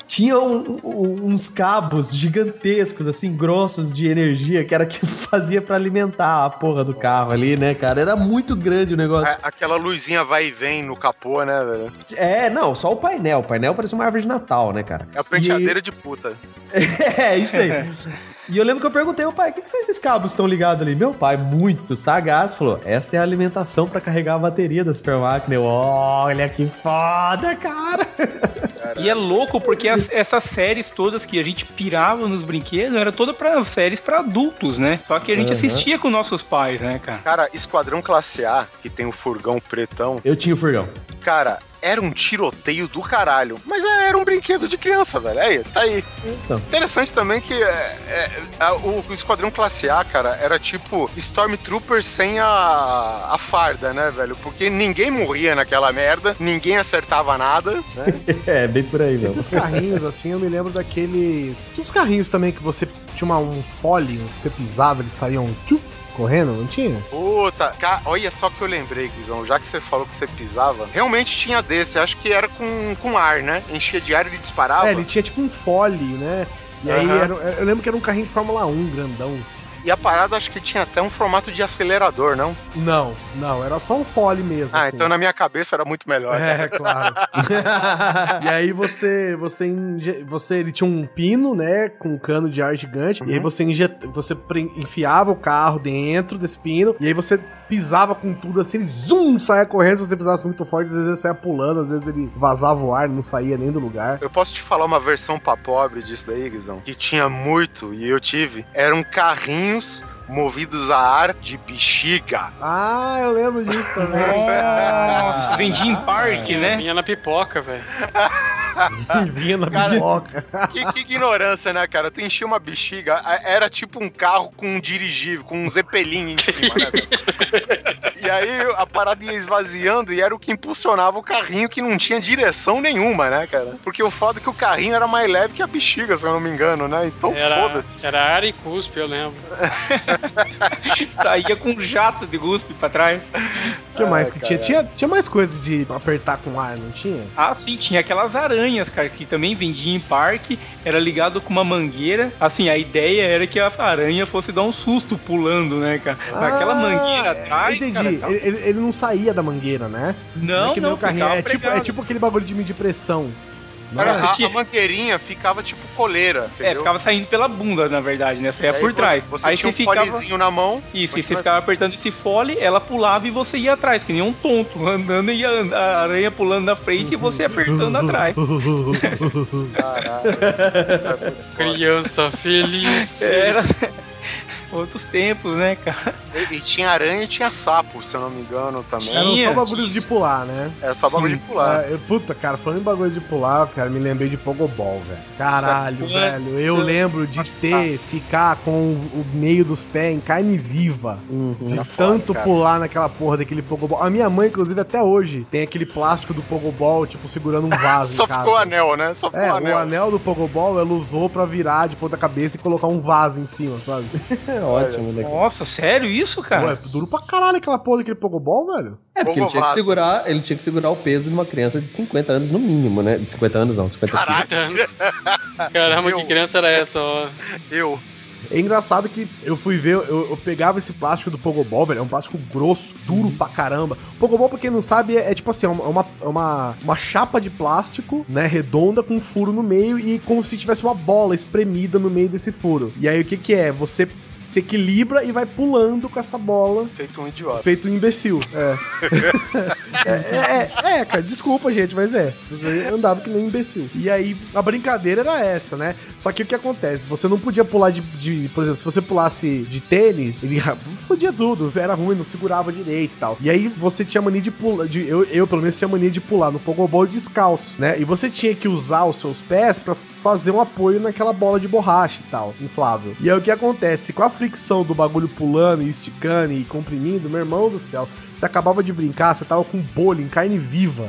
Tinha um- um- uns cabos gigantescos, assim, grossos de energia, que era que fazia pra alimentar a porra do carro ali, né, cara? Era muito grande o negócio. Aquela luzinha vai e vem no capô, né, velho? É, não, só o painel. O painel parecia uma árvore de Natal, né, cara? É a penteadeira de puta. É, isso aí. E eu lembro que eu perguntei ao pai, o que, que são esses cabos que estão ligados ali? Meu pai, muito sagaz, falou, esta é a alimentação pra carregar a bateria da super máquina. Eu, olha que foda, cara. E é louco porque as- essas séries todas que a gente pirava nos brinquedos era toda para séries pra adultos, né? Só que a gente Aham. assistia com nossos pais, né, cara? Cara, Esquadrão Classe A, que tem o furgão pretão, Eu tinha o furgão. cara, era um tiroteio do caralho. Mas é, era um brinquedo de criança, velho. Aí, tá aí. Então. Interessante também que é, é, a- o, o Esquadrão Classe A, cara, era tipo Stormtrooper sem a, a farda, né, velho? Porque ninguém morria naquela merda, ninguém acertava nada, né? É, bem por aí, mesmo. Esses carrinhos, assim, eu me lembro daqueles. Tinha uns carrinhos também que você tinha uma, um fole, que você pisava, eles saíam tchuf, correndo, não tinha? Puta, ca- olha só que eu lembrei, Guizão. Já que você falou que você pisava, realmente tinha desse. Acho que era com, com ar, né? Enchia de ar e ele disparava. É, ele tinha tipo um fole, né? E aí Aham. era- eu lembro que era um carrinho de Fórmula 1, grandão. E a parada acho que tinha até um formato de acelerador, não? Não, não, era só um fole mesmo. Ah, assim. então na minha cabeça era muito melhor. É, claro. e aí você, você, você, ele tinha um pino, né, com um cano de ar gigante, e aí você, injet, você enfiava o carro dentro desse pino, e aí você pisava com tudo assim, ele zoom, saia correndo, se você pisasse muito forte, às vezes ele saia pulando, às vezes ele vazava o ar, não saía nem do lugar. Eu posso te falar uma versão pra pobre disso daí, Guizão? Que tinha muito, e eu tive. Eram carrinhos movidos a ar de bexiga. Ah, eu lembro disso também. Nossa, vendia em parque, né? Vinha na pipoca, velho. Vinha na Cara. Que, que ignorância, né, cara? Tu enchia uma bexiga, era tipo um carro com um dirigível, com um zeppelin em cima, né? velho? E aí a parada ia esvaziando e era o que impulsionava o carrinho que não tinha direção nenhuma, né, cara? Porque o foda é que o carrinho era mais leve que a bexiga, se eu não me engano, né? Então foda-se. era ar e cuspe, eu lembro. Saía com um jato de guspe pra trás. O que mais que tinha? tinha? Tinha mais coisa de apertar com ar, não tinha? Ah, sim, tinha aquelas aranhas, cara, que também vendia em parque, era ligado com uma mangueira. Assim, a ideia era que a aranha fosse dar um susto pulando, né, cara? Aquela mangueira atrás, Ah, Entendi. cara. tá- Ele, ele- não saía da mangueira, né? Não, é não, o carrinho. ficava É tipo, é tipo aquele bagulho de medir pressão. É? você a, tinha- a mangueirinha ficava tipo coleira, entendeu? É, ficava saindo pela bunda, na verdade, né? Saía Aí por você- trás. Você, Aí tinha você um ficava. folezinho na mão. Isso, e você Continua- ficava apertando esse fole, ela pulava e você ia atrás, que nem um tonto, andando e a a aranha pulando na frente e você apertando atrás. Caralho. Isso é muito foda. Criança feliz. Era. Outros tempos, né, cara? E, e tinha aranha e tinha sapo, se eu não me engano, também. Tinha. Eram só bagulhos tinha de pular, né? É só bagulho Sim. de pular. Ah, eu- puta, cara, falando em bagulho de pular, cara, me lembrei de Pogobol, velho. Caralho, Isso é- velho. Eu lembro de ter, ficar com o meio dos pés em carne viva. Uhum. De Tá tanto cara. pular naquela porra daquele Pogobol. A minha mãe, inclusive, até hoje, tem aquele plástico do Pogobol, tipo, segurando um vaso. Só em casa. ficou o anel, né? Só ficou É, o anel. o anel do Pogobol ela usou pra virar de ponta cabeça e colocar um vaso em cima, sabe? É ótimo, né? Nossa, sério isso, cara? é duro pra caralho aquela porra daquele Pogobol, velho. É, porque ele tinha, que segurar, ele tinha que segurar o peso de uma criança de 50 anos no mínimo, né? De 50 anos não, de 50 quilos. 50 anos. Caramba, Meu. que criança era essa, ó? Eu. É engraçado que eu fui ver, eu, eu pegava esse plástico do Pogobol, velho, é um plástico grosso, duro pra caramba. Pogobol, pra quem não sabe, é, é tipo assim, é uma, é uma, é uma, uma chapa de plástico, né, redonda, com um furo no meio e como se tivesse uma bola espremida no meio desse furo. E aí o que que é? Você se equilibra e vai pulando com essa bola Feito um idiota. Feito um imbecil, é. é, é, é, é, cara, desculpa, gente, mas é. Você andava que nem um imbecil. E aí, a brincadeira era essa, né? Só que o que acontece? Você não podia pular de. de- por exemplo, se você pulasse de tênis, ele fodia tudo, era ruim, não segurava direito e tal. E aí você tinha mania de pular. De, eu, eu, pelo menos, tinha mania de pular no Pogobol descalço, né? E você tinha que usar os seus pés pra fazer um apoio naquela bola de borracha e tal, inflável. E aí o que acontece? Com a fricção do bagulho pulando e esticando e comprimindo, meu irmão do céu, você acabava de brincar, você tava com bolha em carne viva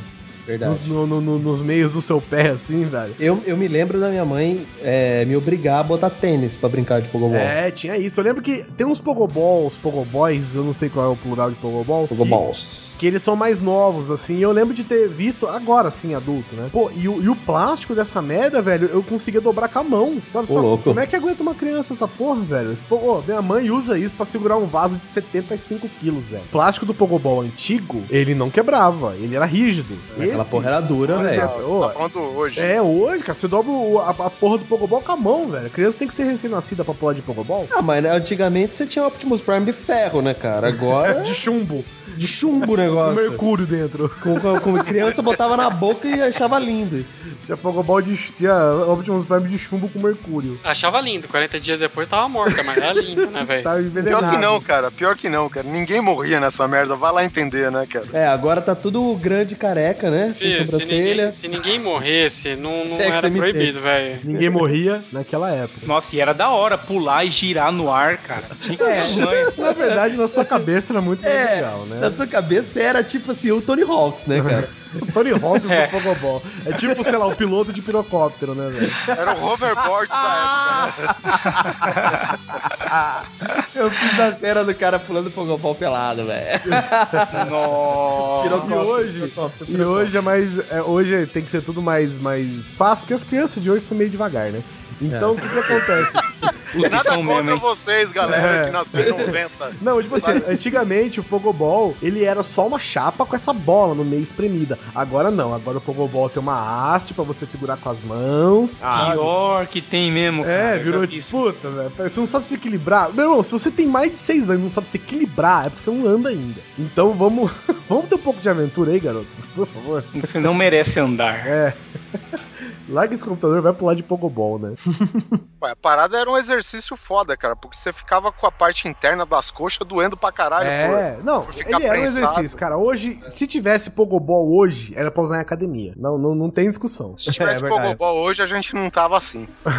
nos, no- no- no- nos meios do seu pé, assim, velho. Eu, eu me lembro da minha mãe é, me obrigar a botar tênis pra brincar de pogobol. É, tinha isso. Eu lembro que tem uns pogoballs, pogoboys, eu não sei qual é o plural de pogobol. Pogoballs. que eles são mais novos, assim. E eu lembro de ter visto, agora assim, adulto, né? Pô, e o, e o plástico dessa merda, velho, eu conseguia dobrar com a mão, sabe? Ô, louco. Como é que aguenta uma criança essa porra, velho? Esse po- ô, minha mãe usa isso pra segurar um vaso de 75 quilos, velho. O plástico do Pogobol antigo, ele não quebrava, ele era rígido. Aquela Esse- porra era dura, velho. Você tá falando hoje. É, hoje, cara, você dobra o- a, a porra do Pogobol com a mão, velho. A criança tem que ser recém-nascida pra pular de Pogobol. Ah, mas né, antigamente você tinha Optimus Prime de ferro, né, cara? Agora De chumbo, de chumbo com negócio. mercúrio dentro. Com, com, com criança botava na boca e achava lindo isso. Tinha Pogobol de. Tinha Optimus Prime de chumbo com mercúrio. Achava lindo. 40 dias depois tava morta, mas era lindo, né, velho? Tá envenenado. Pior que não, cara. Pior que não, cara. Ninguém morria nessa merda. Vai lá entender, né, cara? É, agora tá tudo grande e careca, né? Sem Se, se, sobrancelha. ninguém, se ninguém morresse, não, não era proibido, velho. Ninguém morria naquela época. Nossa, e era da hora pular e girar no ar, cara. Tinha que tamanho. Na verdade, na sua cabeça era muito É, legal, né? na sua cabeça era tipo assim, o Tony Hawks, né, cara? O Tony Hawk É. do Pogobol. É tipo, sei lá, o piloto de pirocóptero, né, velho? Era o hoverboard da época, né? Eu fiz a cena do cara pulando pogobol pelado, velho. Nossa. E hoje, e hoje é mais. é, hoje tem que ser tudo mais, mais fácil, porque as crianças de hoje são meio devagar, né? Então, o que, que acontece? Os que Nada são contra mesmo, vocês, galera, É. que nasceu em 90. Não, tipo assim, antigamente o Pogobol, ele era só uma chapa com essa bola no meio espremida. Agora não, agora o Pogobol tem uma haste pra você segurar com as mãos. sabe? Pior que tem mesmo, cara. É, virou isso. puta, velho. Você não sabe se equilibrar. Meu irmão, se você tem mais de 6 anos e não sabe se equilibrar, é porque você não anda ainda. Então vamos, vamos ter um pouco de aventura aí, garoto. Por favor. Você não merece andar. É. Larga esse computador e vai pular de Pogobol, né? Ué, a parada era um exercício foda, cara, porque você ficava com a parte interna das coxas doendo pra caralho. É, não, por ficar ele era um prensado. exercício, cara. Hoje, se tivesse Pogobol hoje, era pra usar em academia. Não, não, não tem discussão. Se tivesse É. Pogobol hoje, a gente não tava assim.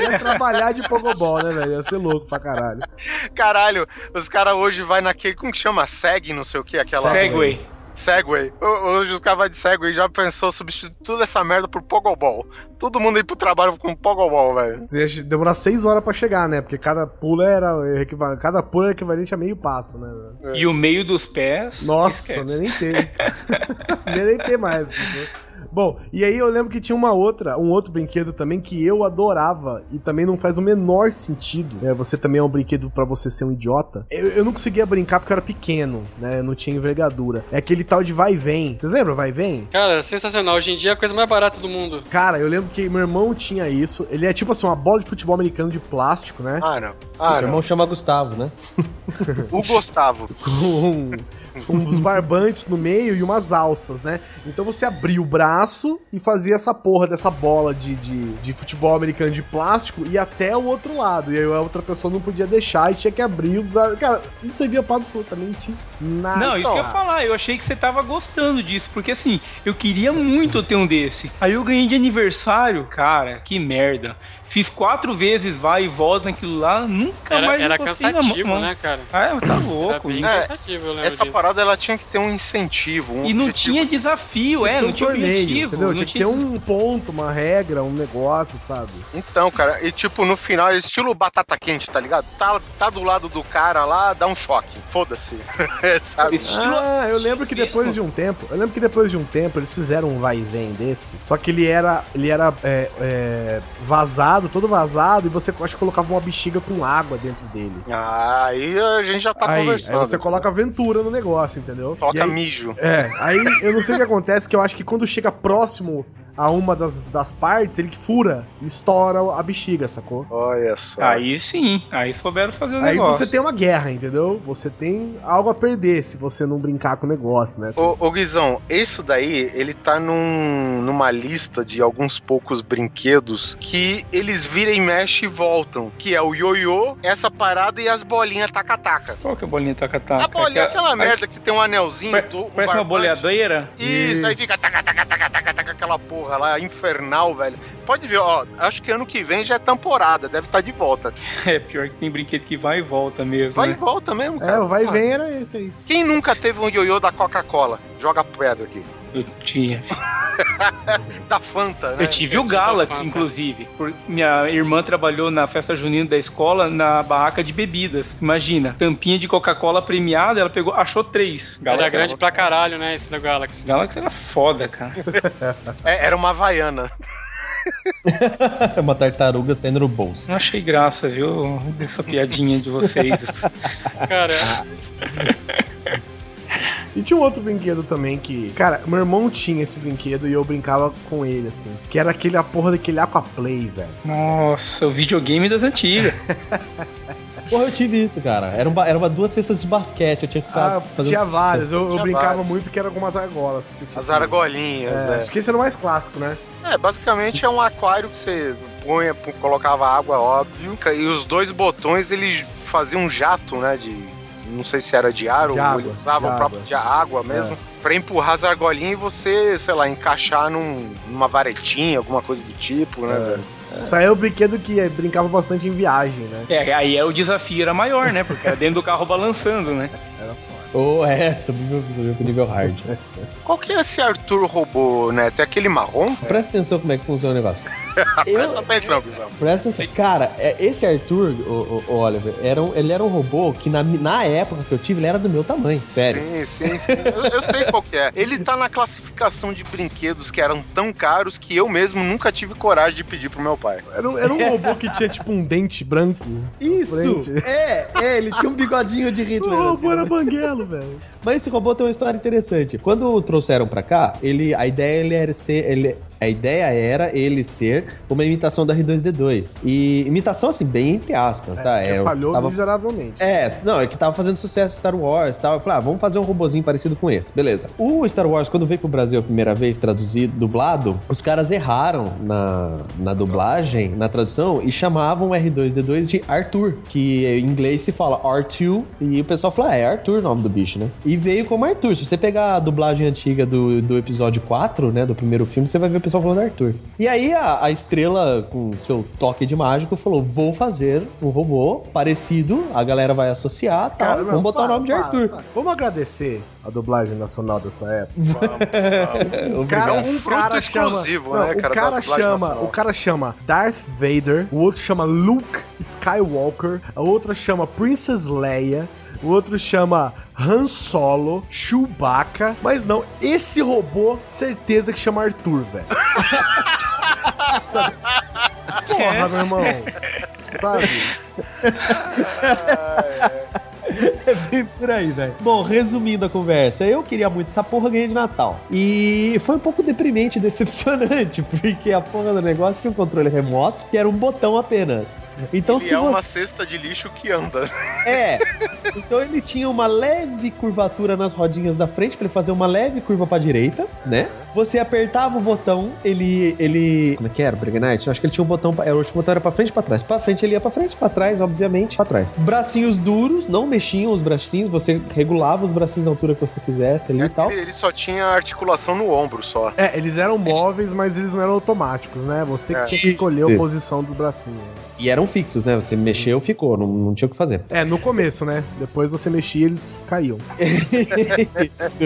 Ia trabalhar de Pogobol, né, velho? Ia ser louco pra caralho. Caralho, os caras hoje vai naquele. Como que chama? Seg, não sei o que, aquela. Segway. Segway. Ho- Hoje os caras vão de Segway já pensou substituir toda essa merda por Pogobol. Todo mundo ir pro trabalho com Pogobol, velho. Ia demorar 6 horas pra chegar, né? Porque cada pulo era equivalente, cada pulo era equivalente a meio passo, né? velho? E o meio dos pés. Nossa, ia nem ter. não ia nem ter mais. pessoal. Bom, e aí eu lembro que tinha uma outra, um outro brinquedo também que eu adorava e também não faz o menor sentido. né? Você também é um brinquedo pra você ser um idiota. Eu, eu não conseguia brincar porque eu era pequeno, né? Eu não tinha envergadura. É aquele tal de vai e vem. Vocês lembram vai e vem? Cara, sensacional. Hoje em dia é a coisa mais barata do mundo. Cara, eu lembro que meu irmão tinha isso. Ele é tipo assim, uma bola de futebol americano de plástico, né? Ah, não. Ah, Seu não. irmão chama Gustavo, né? O Gustavo. com uns barbantes no meio e umas alças, né? Então você abria o braço e fazia essa porra dessa bola de, de, de futebol americano de plástico e até o outro lado. E aí a outra pessoa não podia deixar e tinha que abrir os braços. Cara, não servia pra absolutamente nada. Não, isso que eu ia Ah. falar, eu achei que você tava gostando disso, porque assim, eu queria muito ter um desse. Aí eu ganhei de aniversário, cara, que merda. Fiz quatro vezes vai e volta naquilo lá, nunca Era, mais era encostei na cansativo, mão. né, cara? Ah, tá Era louco. bem É, cansativo, eu lembro Essa disso. parada ela tinha que ter um incentivo. Um E não objetivo. tinha desafio, Tinha é, ter não um tinha torneio, objetivo. Entendeu? Não Tinha que tinha... ter um ponto, uma regra, um negócio, sabe? Então, cara, e tipo, no final, estilo batata quente, tá ligado? Tá, tá do lado do cara lá, dá um choque. Foda-se. É, sabe? Estilo- Ah, eu lembro que depois de um tempo, eu lembro que depois de um tempo eles fizeram um vai e vem desse. Só que ele era, ele era é, é, vazado, todo vazado, e você acho que colocava uma bexiga com água dentro dele. Ah, aí a gente já tá aí, aí conversando. você coloca aventura no negócio, entendeu? Toca E aí- mijo. É, aí eu não sei o que acontece, que eu acho que quando chega próximo a uma das, das partes, ele fura estoura a bexiga, sacou? Olha só. Aí sim, aí souberam fazer o Aí negócio. você tem uma guerra, entendeu? Você tem algo a perder se você não brincar com o negócio, né? Ô, ô Guizão, isso daí, ele tá num, numa lista de alguns poucos brinquedos que eles viram e mexem e voltam. Que é o ioiô, essa parada e as bolinhas taca-taca. Qual que é a bolinha taca-taca? a bolinha é aquela Aquela- merda que tem um anelzinho. Do- um Parece uma barbante. boleadeira? Isso, aí Isso. fica taca, taca, taca, taca, taca, aquela porra lá, infernal, velho. Pode ver, ó, acho que ano que vem já é temporada, deve estar de volta. É, pior que tem brinquedo que vai e volta mesmo, Vai e né? volta mesmo, É, cara. o vai e Ah, vem era esse aí. Quem nunca teve um ioiô da Coca-Cola? Joga pedra aqui. Eu tinha. Da Fanta, né? Eu tive o eu a Galaxy, inclusive. Minha irmã trabalhou na festa junina da escola na barraca de bebidas. Imagina, tampinha de Coca-Cola premiada, ela pegou, achou três. Era Galaxy grande pra caralho, né? Esse da Galaxy. Galaxy era foda, cara. É, era uma Havaiana. Uma tartaruga saindo no bolso. Não achei graça, viu? Dessa piadinha de vocês. Cara, E tinha um outro brinquedo também que. Cara, meu irmão tinha esse brinquedo e eu brincava com ele, assim. Que era aquele a porra daquele Aquaplay, velho. Nossa, o videogame das antigas. Porra, eu tive isso, cara. Era, uma, era uma duas cestas de basquete. Eu tinha que ficar Ah, fazendo tinha vários. Eu, eu Tinha brincava vários. muito que era com umas argolas. Que você tinha As argolinhas, É, é. Acho que esse era o mais clássico, né? É, basicamente é um aquário que você punha, pu- colocava água, óbvio, e os dois botões eles faziam um jato, né, de não sei se era de ar De ou água, ele usava de o próprio água. de água mesmo, pra empurrar as argolinhas e você, sei lá, encaixar num, numa varetinha, alguma coisa do tipo, né, É. velho? Isso aí é o brinquedo que brincava bastante em viagem, né? É, aí é o desafio era maior, né? Porque era dentro do carro balançando, né? Oh, é, subiu, subiu pro nível hard. Qual que é esse Arthur robô, né? Tem aquele marrom? Presta atenção como é que funciona o negócio. Presta atenção, Bizão. Presta atenção. Cara, é, esse Arthur, o, o- o Oliver, era um- ele era um robô que na, na época que eu tive, ele era do meu tamanho. Sério. Sim, sim, sim. Eu, eu sei qual que é. Ele tá na classificação de brinquedos que eram tão caros que eu mesmo nunca tive coragem de pedir pro meu pai. Era um, era um robô que tinha tipo um dente branco. Isso! É, é, ele tinha um bigodinho de O Hitler. robô assim, era né? Velho. Mas esse robô tem uma história interessante. Quando trouxeram pra cá, ele, a ideia ele era ser, ele, a ideia era ele ser uma imitação da R2D2. E imitação assim, bem entre aspas, tá? que eu falhou tava miseravelmente. É, não, é que tava fazendo sucesso Star Wars e tal. Eu falei, ah, vamos fazer um robozinho parecido com esse. Beleza. O Star Wars, quando veio pro Brasil a primeira vez, traduzido, dublado, os caras erraram na, na dublagem, na tradução, e chamavam o R2D2 de Arthur, que em inglês se fala R2, e o pessoal falou, ah, é Arthur o nome do bicho, né? E veio como Arthur. Se você pegar a dublagem antiga do, do episódio 4, né, do primeiro filme, você vai ver o pessoal falando Arthur. E aí a, a estrela, com seu toque de mágico, falou, vou fazer um robô parecido, a galera vai associar, tal, Cara, vamos não, botar para, o nome de para, Arthur. para. Vamos agradecer a dublagem nacional dessa época. Obrigado. Cara, É um um fruto cara exclusivo, chama, né, não, cara, O cara chama, nacional. o cara chama Darth Vader, o outro chama Luke Skywalker, a outra chama Princess Leia, o outro chama Han Solo, Chewbacca, mas não, esse robô, certeza que chama Arthur, velho. Porra, meu irmão. Sabe? É bem por aí, velho. Bom, resumindo a conversa, eu queria muito essa porra ganhar de Natal. E foi um pouco deprimente e decepcionante, porque a porra do negócio tinha um controle remoto, que era um botão apenas. Então, E se é uma você. cesta de lixo que anda. É. Então ele tinha uma leve curvatura nas rodinhas da frente pra ele fazer uma leve curva pra direita, né? Você apertava o botão, ele ele como é que era, Briganite? Eu acho que ele tinha um botão, pra- era o botão era para frente, pra trás. Pra frente ele ia pra frente, pra trás, obviamente, pra trás. Bracinhos duros, não mexiam os bracinhos, você regulava os bracinhos na altura que você quisesse ali e tal. Ele só tinha articulação no ombro só. É, eles eram móveis, mas eles não eram automáticos, né? Você que É. tinha que escolher a posição dos bracinhos. E eram fixos, né? Você mexeu, ficou, não, não tinha o que fazer. É, no começo, né? Depois você mexia, eles caíam. Isso.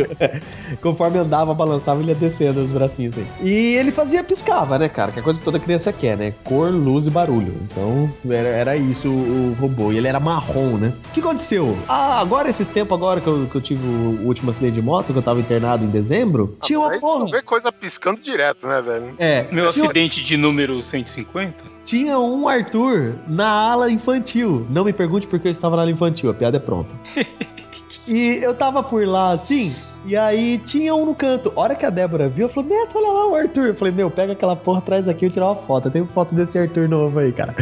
Conforme andava, balançava, ele ia descendo os bracinhos aí. E ele fazia, piscava, né, cara? Que é coisa que toda criança quer, né? Cor, luz e barulho. Então, era, era isso o, o robô. E ele era marrom, né? O que aconteceu? Ah, agora, esses tempos agora que eu, que eu tive o último acidente de moto, que eu tava internado em dezembro, tinha uma porra. tu vê coisa piscando direto, né, velho? É, Meu tinha, acidente de número 150? tinha um Arthur na ala infantil. Não me pergunte porque eu estava na ala infantil, a piada é pronta. E eu tava por lá assim, e aí tinha um no canto. A hora que a Débora viu, eu falei, Neto, olha lá o Arthur. Eu falei, meu, pega aquela porra, traz aqui e eu tirar uma foto. Eu tenho foto desse Arthur novo aí, cara.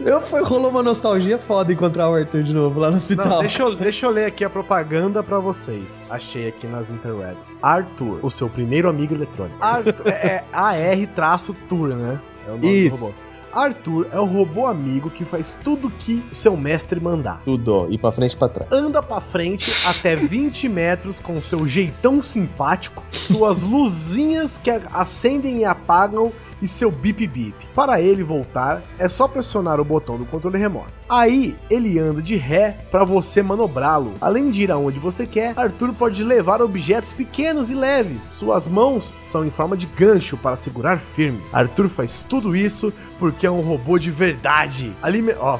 Eu foi, rolou uma nostalgia foda encontrar o Arthur de noro lá no hospital. Não, deixa eu, deixa eu ler aqui a propaganda pra vocês. Achei aqui nas interwebs. Arthur, o seu primeiro amigo eletrônico. Arthur, é, é AR-Tour, né? É o nome Isso. do robô. Arthur é o robô amigo que faz tudo que seu mestre mandar. Tudo, e pra frente e pra trás. Anda pra frente até 20 metros com seu jeitão simpático, suas luzinhas que acendem e apagam e seu bip bip. Para ele voltar, é só pressionar o botão do controle remoto. Aí ele anda de ré para você manobrá-lo. Além de ir aonde você quer, Arthur pode levar objetos pequenos e leves. Suas mãos são em forma de gancho para segurar firme. Arthur faz tudo isso porque é um robô de verdade. Alime ó,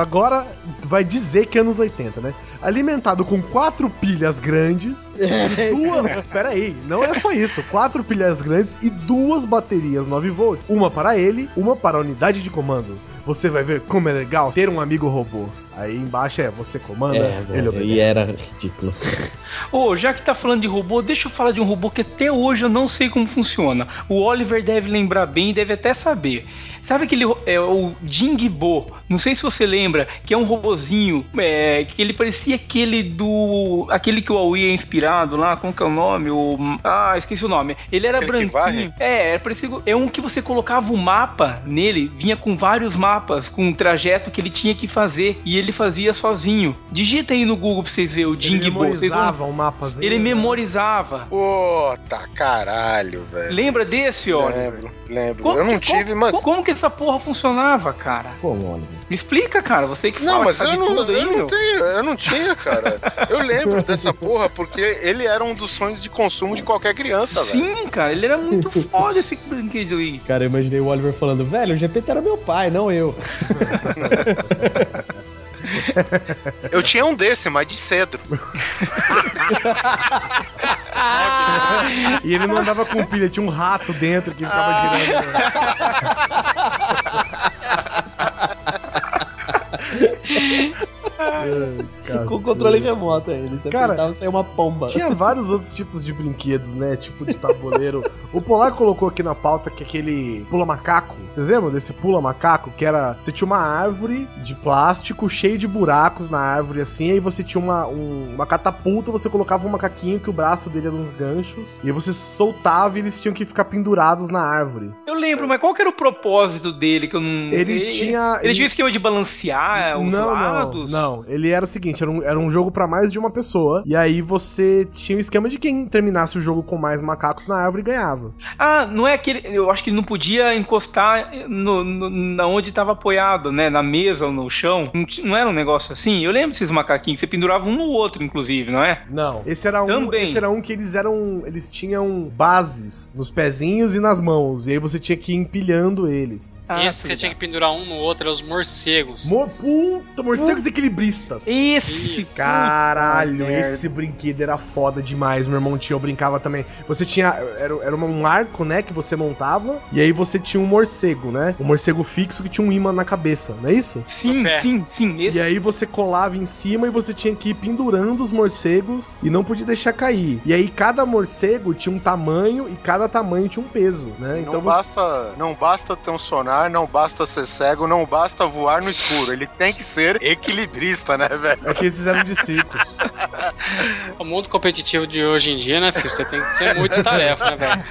agora, vai dizer que é anos 80, né? Alimentado com quatro pilhas grandes e duas. Pera aí, não é só isso. Quatro pilhas grandes e duas baterias 9 volts. Uma para ele, uma para a unidade de comando. Você vai ver como é legal ter um amigo robô. Aí embaixo é você comanda, É, ele obedece. e era ridículo. Ô, já que tá falando de robô, deixa eu falar de um robô que até hoje eu não sei como funciona. O Oliver deve lembrar bem e deve até saber. Sabe aquele é, o Jingbo? Não sei se você lembra, que é um robozinho, é, que ele parecia aquele do. aquele que o Aoi é inspirado lá, como que é o nome? O, ah, esqueci o nome. Ele era Aquele que branquinho. É, era parecido. É um que você colocava o mapa nele, vinha com vários mapas, com um trajeto que ele tinha que fazer, e ele fazia sozinho. Digita aí no Google pra vocês verem o Ele Jingbo. Vocês vão memorizava um mapazinho. ele né? memorizava. Puta caralho, velho. Lembra desse, ó? Lembro, lembro. Como eu não que- tive, como, mas. Como, como que essa porra funcionava, cara? Como, Oliver? Me explica, cara. Você que fala Não, que mas sabe eu não, aí, eu não tenho, eu não tinha, cara. Eu lembro dessa porra porque ele era um dos sonhos de consumo de qualquer criança, velho. Sim, cara. Ele era muito foda esse brinquedo aí. Cara, eu imaginei o Oliver falando, velho, o GPT era meu pai, não eu. Eu tinha um desse, mas de cedro. E ele não andava com pilha, tinha um rato dentro que ficava Ah. girando. Ai, Com controle remoto ainda. Você Cara, apertava, saia uma pomba. Tinha vários outros tipos de brinquedos, né? Tipo de tabuleiro. o Polar colocou aqui na pauta que aquele pula macaco. Vocês lembram desse pula macaco? Que era. Você tinha uma árvore de plástico cheio de buracos na árvore assim. Aí você tinha uma, um- uma catapulta, você colocava um macaquinho que o braço dele era uns ganchos. E aí você soltava e eles tinham que ficar pendurados na árvore. Eu lembro, mas qual que era o propósito dele que eu não. Ele tinha- Ele, ele- tinha esquema de balancear os não, lados? não, não. Ele era o seguinte, era um, era um jogo pra mais de uma pessoa. E aí você tinha o esquema de quem terminasse o jogo com mais macacos na árvore ganhava. Ah, não é aquele. Eu acho que ele não podia encostar no, no- na onde estava apoiado, né? Na mesa ou no chão. Não, não era um negócio assim? Eu lembro desses macaquinhos que você pendurava um no outro, inclusive, não é? Não. Esse era um, Também. esse era um que eles eram, eles tinham bases nos pezinhos e nas mãos, e aí você tinha que ir empilhando eles. Ah, Esse que você tinha que pendurar um no outro é os morcegos. Mor puta, morcegos equilibristas. Esse, Isso. Caralho, esse brinquedo era foda demais. Meu irmão tinha, eu brincava também. Você tinha. Era, era um arco, né? Que você montava. E aí você tinha um morcego, né? Um morcego fixo que tinha um imã na cabeça, não é isso? Sim, pé. sim, sim. Esse E aí você colava em cima e você tinha que ir pendurando os morcegos e não podia deixar cair. E aí cada morcego tinha um tamanho e cada tamanho tinha um peso, né? Não Então você... basta, não basta ter um sonar, não basta ser cego, não basta voar no escuro. Ele tem que ser equilibrista, né, velho? É que eles fizeram de circos. O mundo competitivo de hoje em dia, né, filho? Você tem que ser multitarefa, né, velho?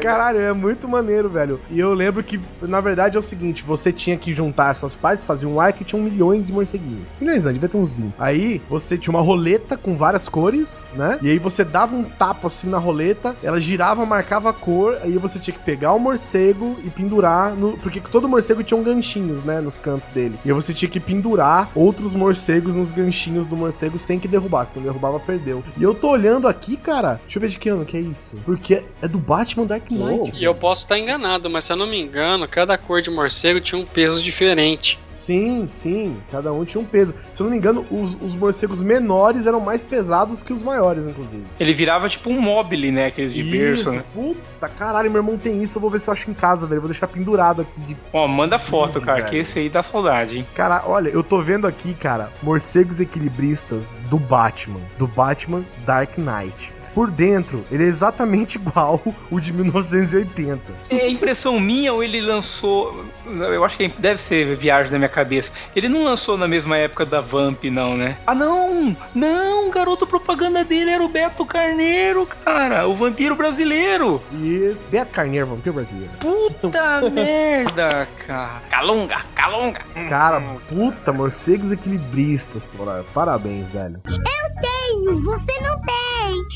Caralho, é muito maneiro, velho. E eu lembro que, na verdade, é o seguinte: você tinha que juntar essas partes, fazia um arco e tinha um milhões de morceguinhos. Milhões, não, devia ter uns 20. Aí você tinha uma roleta com várias cores, né? E aí você dava um tapa assim na roleta, ela girava, marcava a cor, aí você tinha que pegar o morcego e pendurar no. Porque todo morcego tinha um ganchinhos, né? Nos cantos dele. E você tinha que pendurar outros morcegos nos ganchinhos do morcego sem que derrubasse. Quem derrubava, perdeu. E eu tô olhando aqui, cara. Deixa eu ver de que ano que é isso. Porque é do Batman Dark Knight. E eu posso estar enganado, mas se eu não me engano, cada cor de morcego tinha um peso diferente. Sim, sim. Cada um tinha um peso. Se eu não me engano, os, os morcegos menores eram mais pesados que os maiores, inclusive. Ele virava tipo um mobile, né? Aqueles de berço, né? Puta caralho, meu irmão tem isso. Eu vou ver se eu acho em casa, velho. Vou deixar pendurado aqui de Ó, manda foto, cara, velho. que esse aí dá saudade, hein? Cara, olha, eu tô vendo aqui, cara, morcegos equilibristas do Batman, do Batman Dark Knight. Por dentro, ele é exatamente igual o de 1980. É impressão minha ou ele lançou. Eu acho que deve ser viagem da minha cabeça. Ele não lançou na mesma época da Vamp, não, né? Ah, não! Não! Garoto propaganda dele era o Beto Carneiro, cara! O vampiro brasileiro! Esse Beto Carneiro, vampiro brasileiro. Puta merda, cara! Calunga, calunga! Cara, puta, morcegos equilibristas, porra. Parabéns, velho. tenho, você não tem.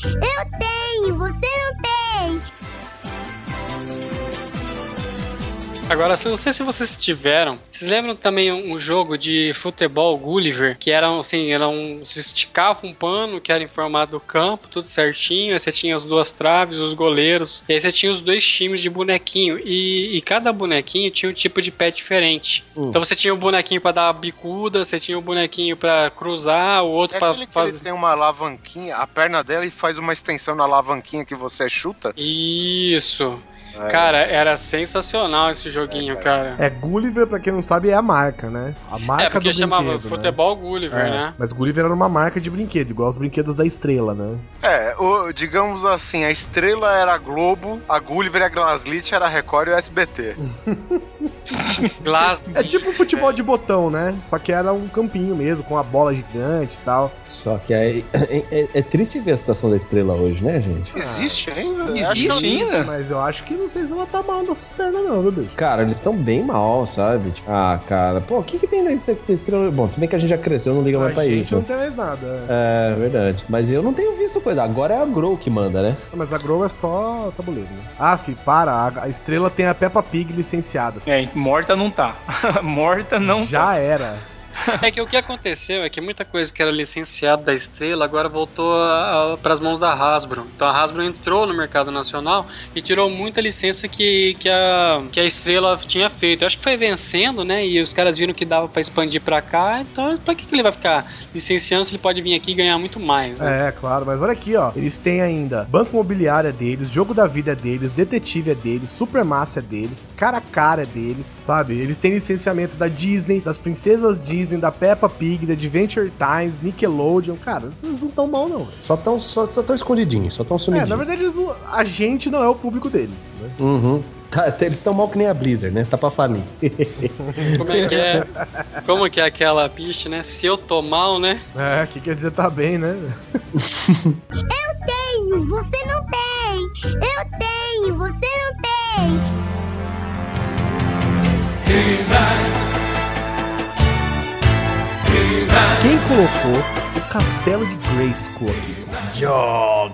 Eu eu tenho, você não tem. Agora, eu não sei se vocês tiveram. Vocês lembram também um jogo de futebol Gulliver? Que era assim, era um. Você esticava um pano que era em formato do campo, tudo certinho. Aí você tinha as duas traves, os goleiros. E aí você tinha os dois times de bonequinho. E, e cada bonequinho tinha um tipo de pé diferente. Hum. Então você tinha o bonequinho pra dar a bicuda, você tinha o bonequinho pra cruzar, o outro É que fazer. ele tem uma alavanquinha, a perna dela e faz uma extensão na alavanquinha que você chuta. Isso. É, Cara, era sensacional esse joguinho, É, cara. É, Gulliver, pra quem não sabe, é a marca, né? A marca É, porque do chamava brinquedo, né? Futebol Gulliver, É, né? Mas Gulliver era uma marca de brinquedo, igual os brinquedos da estrela, né? É, o- digamos assim, a estrela era a Globo, a Gulliver e a Glaslit era a Record e o SBT. Glass. É tipo futebol de botão, né? Só que era um campinho mesmo, com a bola gigante e tal. Só que é, é, é- é triste ver a situação da estrela hoje, né, gente? Existe ainda? Existe ainda? Mas eu acho que não sei se ela tá mal nas pernas, não, viu, bicho? Cara, eles estão bem mal, sabe? Tipo, ah, cara, pô, o que que tem na estrela? Bom, também que a gente já cresceu, não liga mais a pra gente isso. não tem mais nada. É, verdade. Mas eu não tenho visto coisa. Agora é a Grow que manda, né? Mas a Grow é só tabuleiro, né? Ah, fi, para. A, a estrela tem a Peppa Pig licenciada. É, morta não tá. morta não tá. Já era. É que o que aconteceu é que muita coisa que era licenciada da Estrela agora voltou para as mãos da Hasbro. Então a Hasbro entrou no mercado nacional e tirou muita licença que, que, a, que a Estrela tinha feito. Eu acho que foi vencendo, né? E os caras viram que dava para expandir para cá. Então pra que, que ele vai ficar licenciando se ele pode vir aqui e ganhar muito mais? Né? É, claro, mas olha aqui, ó. Eles têm ainda Banco Imobiliário é deles, Jogo da Vida é deles, Detetive é deles, Supermassa é deles, Cara a Cara é deles, sabe? Eles têm licenciamento da Disney, das Princesas Disney, da Peppa Pig, da Adventure Times, Nickelodeon. Cara, eles não tão mal, não. velho. Só tão, só, só tão escondidinhos, só tão É, sumidinhos. na verdade, eles- a gente não é o público deles, né? Uhum. Tá, eles estão mal que nem a Blizzard, né? Tá pra falir. Como é que é? Como que é aquela bicha, né? Se eu tô mal, né? É, que quer dizer tá bem, né? tenho, você não tem. Eu tenho, você não tem. Quem colocou o Castelo de Grayskull aqui?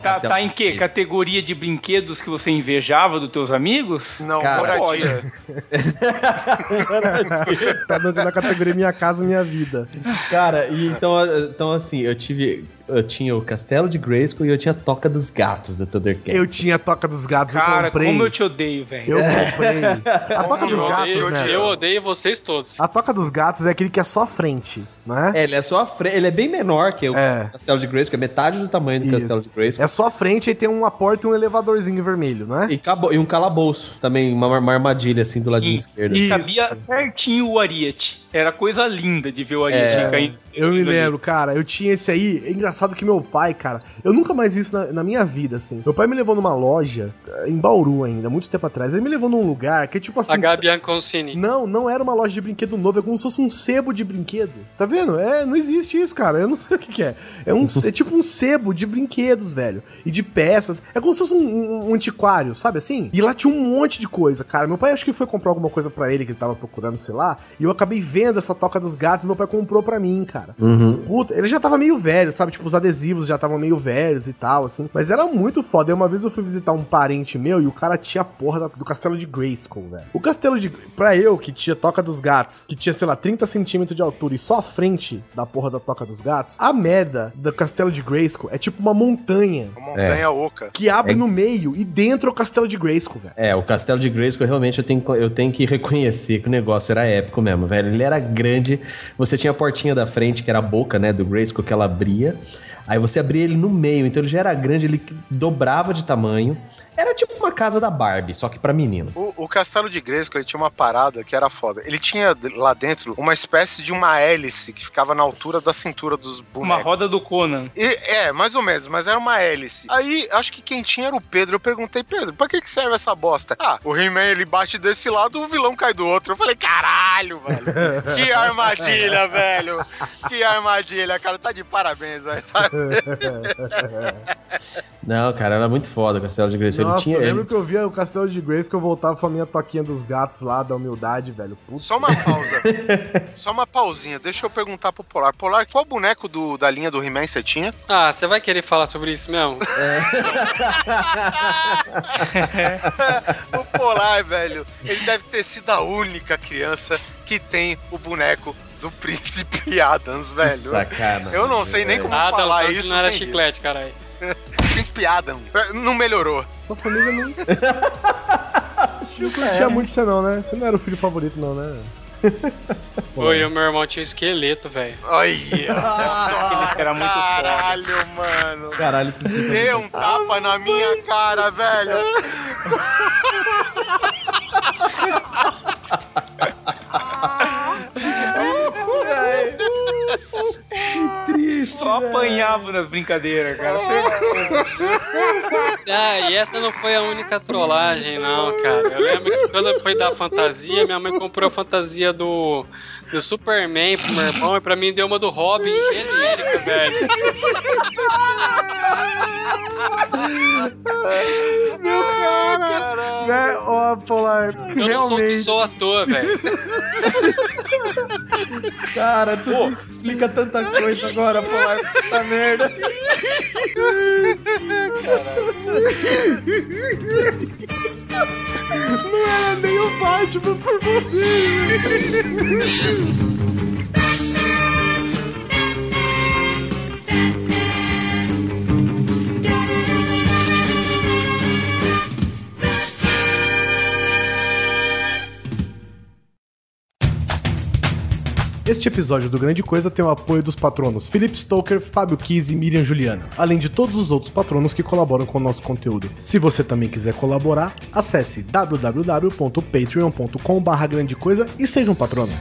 Tá, tá em que? Categoria de brinquedos que você invejava dos teus amigos? Não, Cara, moradia. Tá dando na categoria Minha Casa Minha Vida. Cara, e então, então assim, eu tive. Eu tinha o Castelo de Grayskull e eu tinha a Toca dos Gatos do Thundercats. Eu tinha a Toca dos Gatos, eu Cara, comprei. como eu te odeio, velho. Eu comprei. A Toca dos Eu Gatos, odeio, né? eu odeio vocês todos. A Toca dos Gatos é aquele que é só a frente, né? É, ele é só a frente. Ele é bem menor que o É. Castelo de Grayskull, é metade do tamanho do Isso. Castelo de Grayskull. É só a frente e tem uma porta e um elevadorzinho vermelho, né? E, cabo- e um calabouço também, uma, uma armadilha assim do ladinho Sim. esquerdo. Isso. Sabia certinho o Ariete. Era coisa linda de ver o Ariete É, caindo. Eu me ali. lembro, cara, eu tinha esse aí. É engraçado que meu pai, cara, eu nunca mais vi isso na, na minha vida, assim. Meu pai me levou numa loja, eh, em Bauru ainda, muito tempo atrás. Ele me levou num lugar que é tipo assim. A Gabi Anconcini. Não, não era uma loja de brinquedo novo, é como se fosse um sebo de brinquedo. Tá vendo? É, não existe isso, cara. Eu não sei o que, que é. É, um, é tipo um sebo de brinquedos, velho. E de peças. É como se fosse um, um- um antiquário, sabe assim? E lá tinha um monte de coisa, cara. Meu pai acho que foi comprar alguma coisa pra ele que ele tava procurando, sei lá. E eu acabei vendo essa toca dos gatos. Meu pai comprou pra mim, cara. Uhum. Puta, ele já tava meio velho, sabe? Tipo, os adesivos já estavam meio velhos e tal, assim. Mas era muito foda. E uma vez eu fui visitar um parente meu e o cara tinha a porra do castelo de Grayskull, velho. O castelo de. Pra eu, que tinha Toca dos Gatos, que tinha, sei lá, 30 centímetros de altura e só a frente da porra da Toca dos Gatos, a merda do castelo de Grayskull é tipo uma montanha Uma montanha oca. que abre É. no meio e dentro é o castelo de Grayskull, velho. É, o Castelo de Grayskull realmente eu tenho, eu tenho que reconhecer que o negócio era épico mesmo, velho. Ele era grande, você tinha a portinha da frente, que era a boca, né, do Grayskull que ela abria. Aí você abria ele no meio, então ele já era grande, ele dobrava de tamanho. Era tipo casa da Barbie, só que pra menino. O, o Castelo de Grayskull, ele tinha uma parada que era foda. Ele tinha lá dentro uma espécie de uma hélice que ficava na altura da cintura dos Uma bonecos. roda do Conan. E- é, mais ou menos, mas era uma hélice. Aí, acho que quem tinha era o Pedro. Eu perguntei, Pedro, pra que, que serve essa bosta? Ah, o He-Man ele bate desse lado, o vilão cai do outro. Eu falei, caralho, velho. Que armadilha, velho. Que armadilha, cara. Tá de parabéns, velho. sabe? Não, cara, era muito foda o Castelo de Grayskull. Nossa, ele tinha. eu lembro ele- que eu via o castelo de Grayskull, eu voltava com a minha toquinha dos gatos lá, da humildade, velho. Puta. Só uma pausa. Só uma pausinha. Deixa eu perguntar pro Polar. Polar, qual boneco do- da linha do He-Man você tinha? Ah, você vai querer falar sobre isso mesmo? o Polar, velho, ele deve ter sido a única criança que tem o boneco do Príncipe Adams, velho. Sacana. Eu não sei nem como não, falar isso não era chiclete, caralho. Príncipe Adam. Não melhorou. Sua família não. não curtia muito você, não, né? Você não era o filho favorito, não, né? Oi, o meu irmão tinha um esqueleto, velho. Olha era muito foda. Caralho, mano. Caralho, isso explica Deu muito. um tapa na minha cara, velho. Triste, Só velho. apanhava nas brincadeiras, cara. Você- Ah, e essa não foi a única trollagem, não, cara. Eu lembro que quando eu fui dar fantasia, minha mãe comprou a fantasia do, do Superman pro meu irmão e pra mim deu uma do Robin genérica, velho. Meu cara! Né? Ó, Polar, Eu realmente. que sou à toa, velho. Cara, tudo isso explica tanta coisa agora, Polar. Puta merda. Não era nem o Batman por você. Este episódio do Grande Coisa tem o apoio dos patronos Philip Stoker, Fábio Kiz e Miriam Juliana, além de todos os outros patronos que colaboram com o nosso conteúdo. Se você também quiser colaborar, acesse www.patreon.com/grandecoisa e seja um patrono.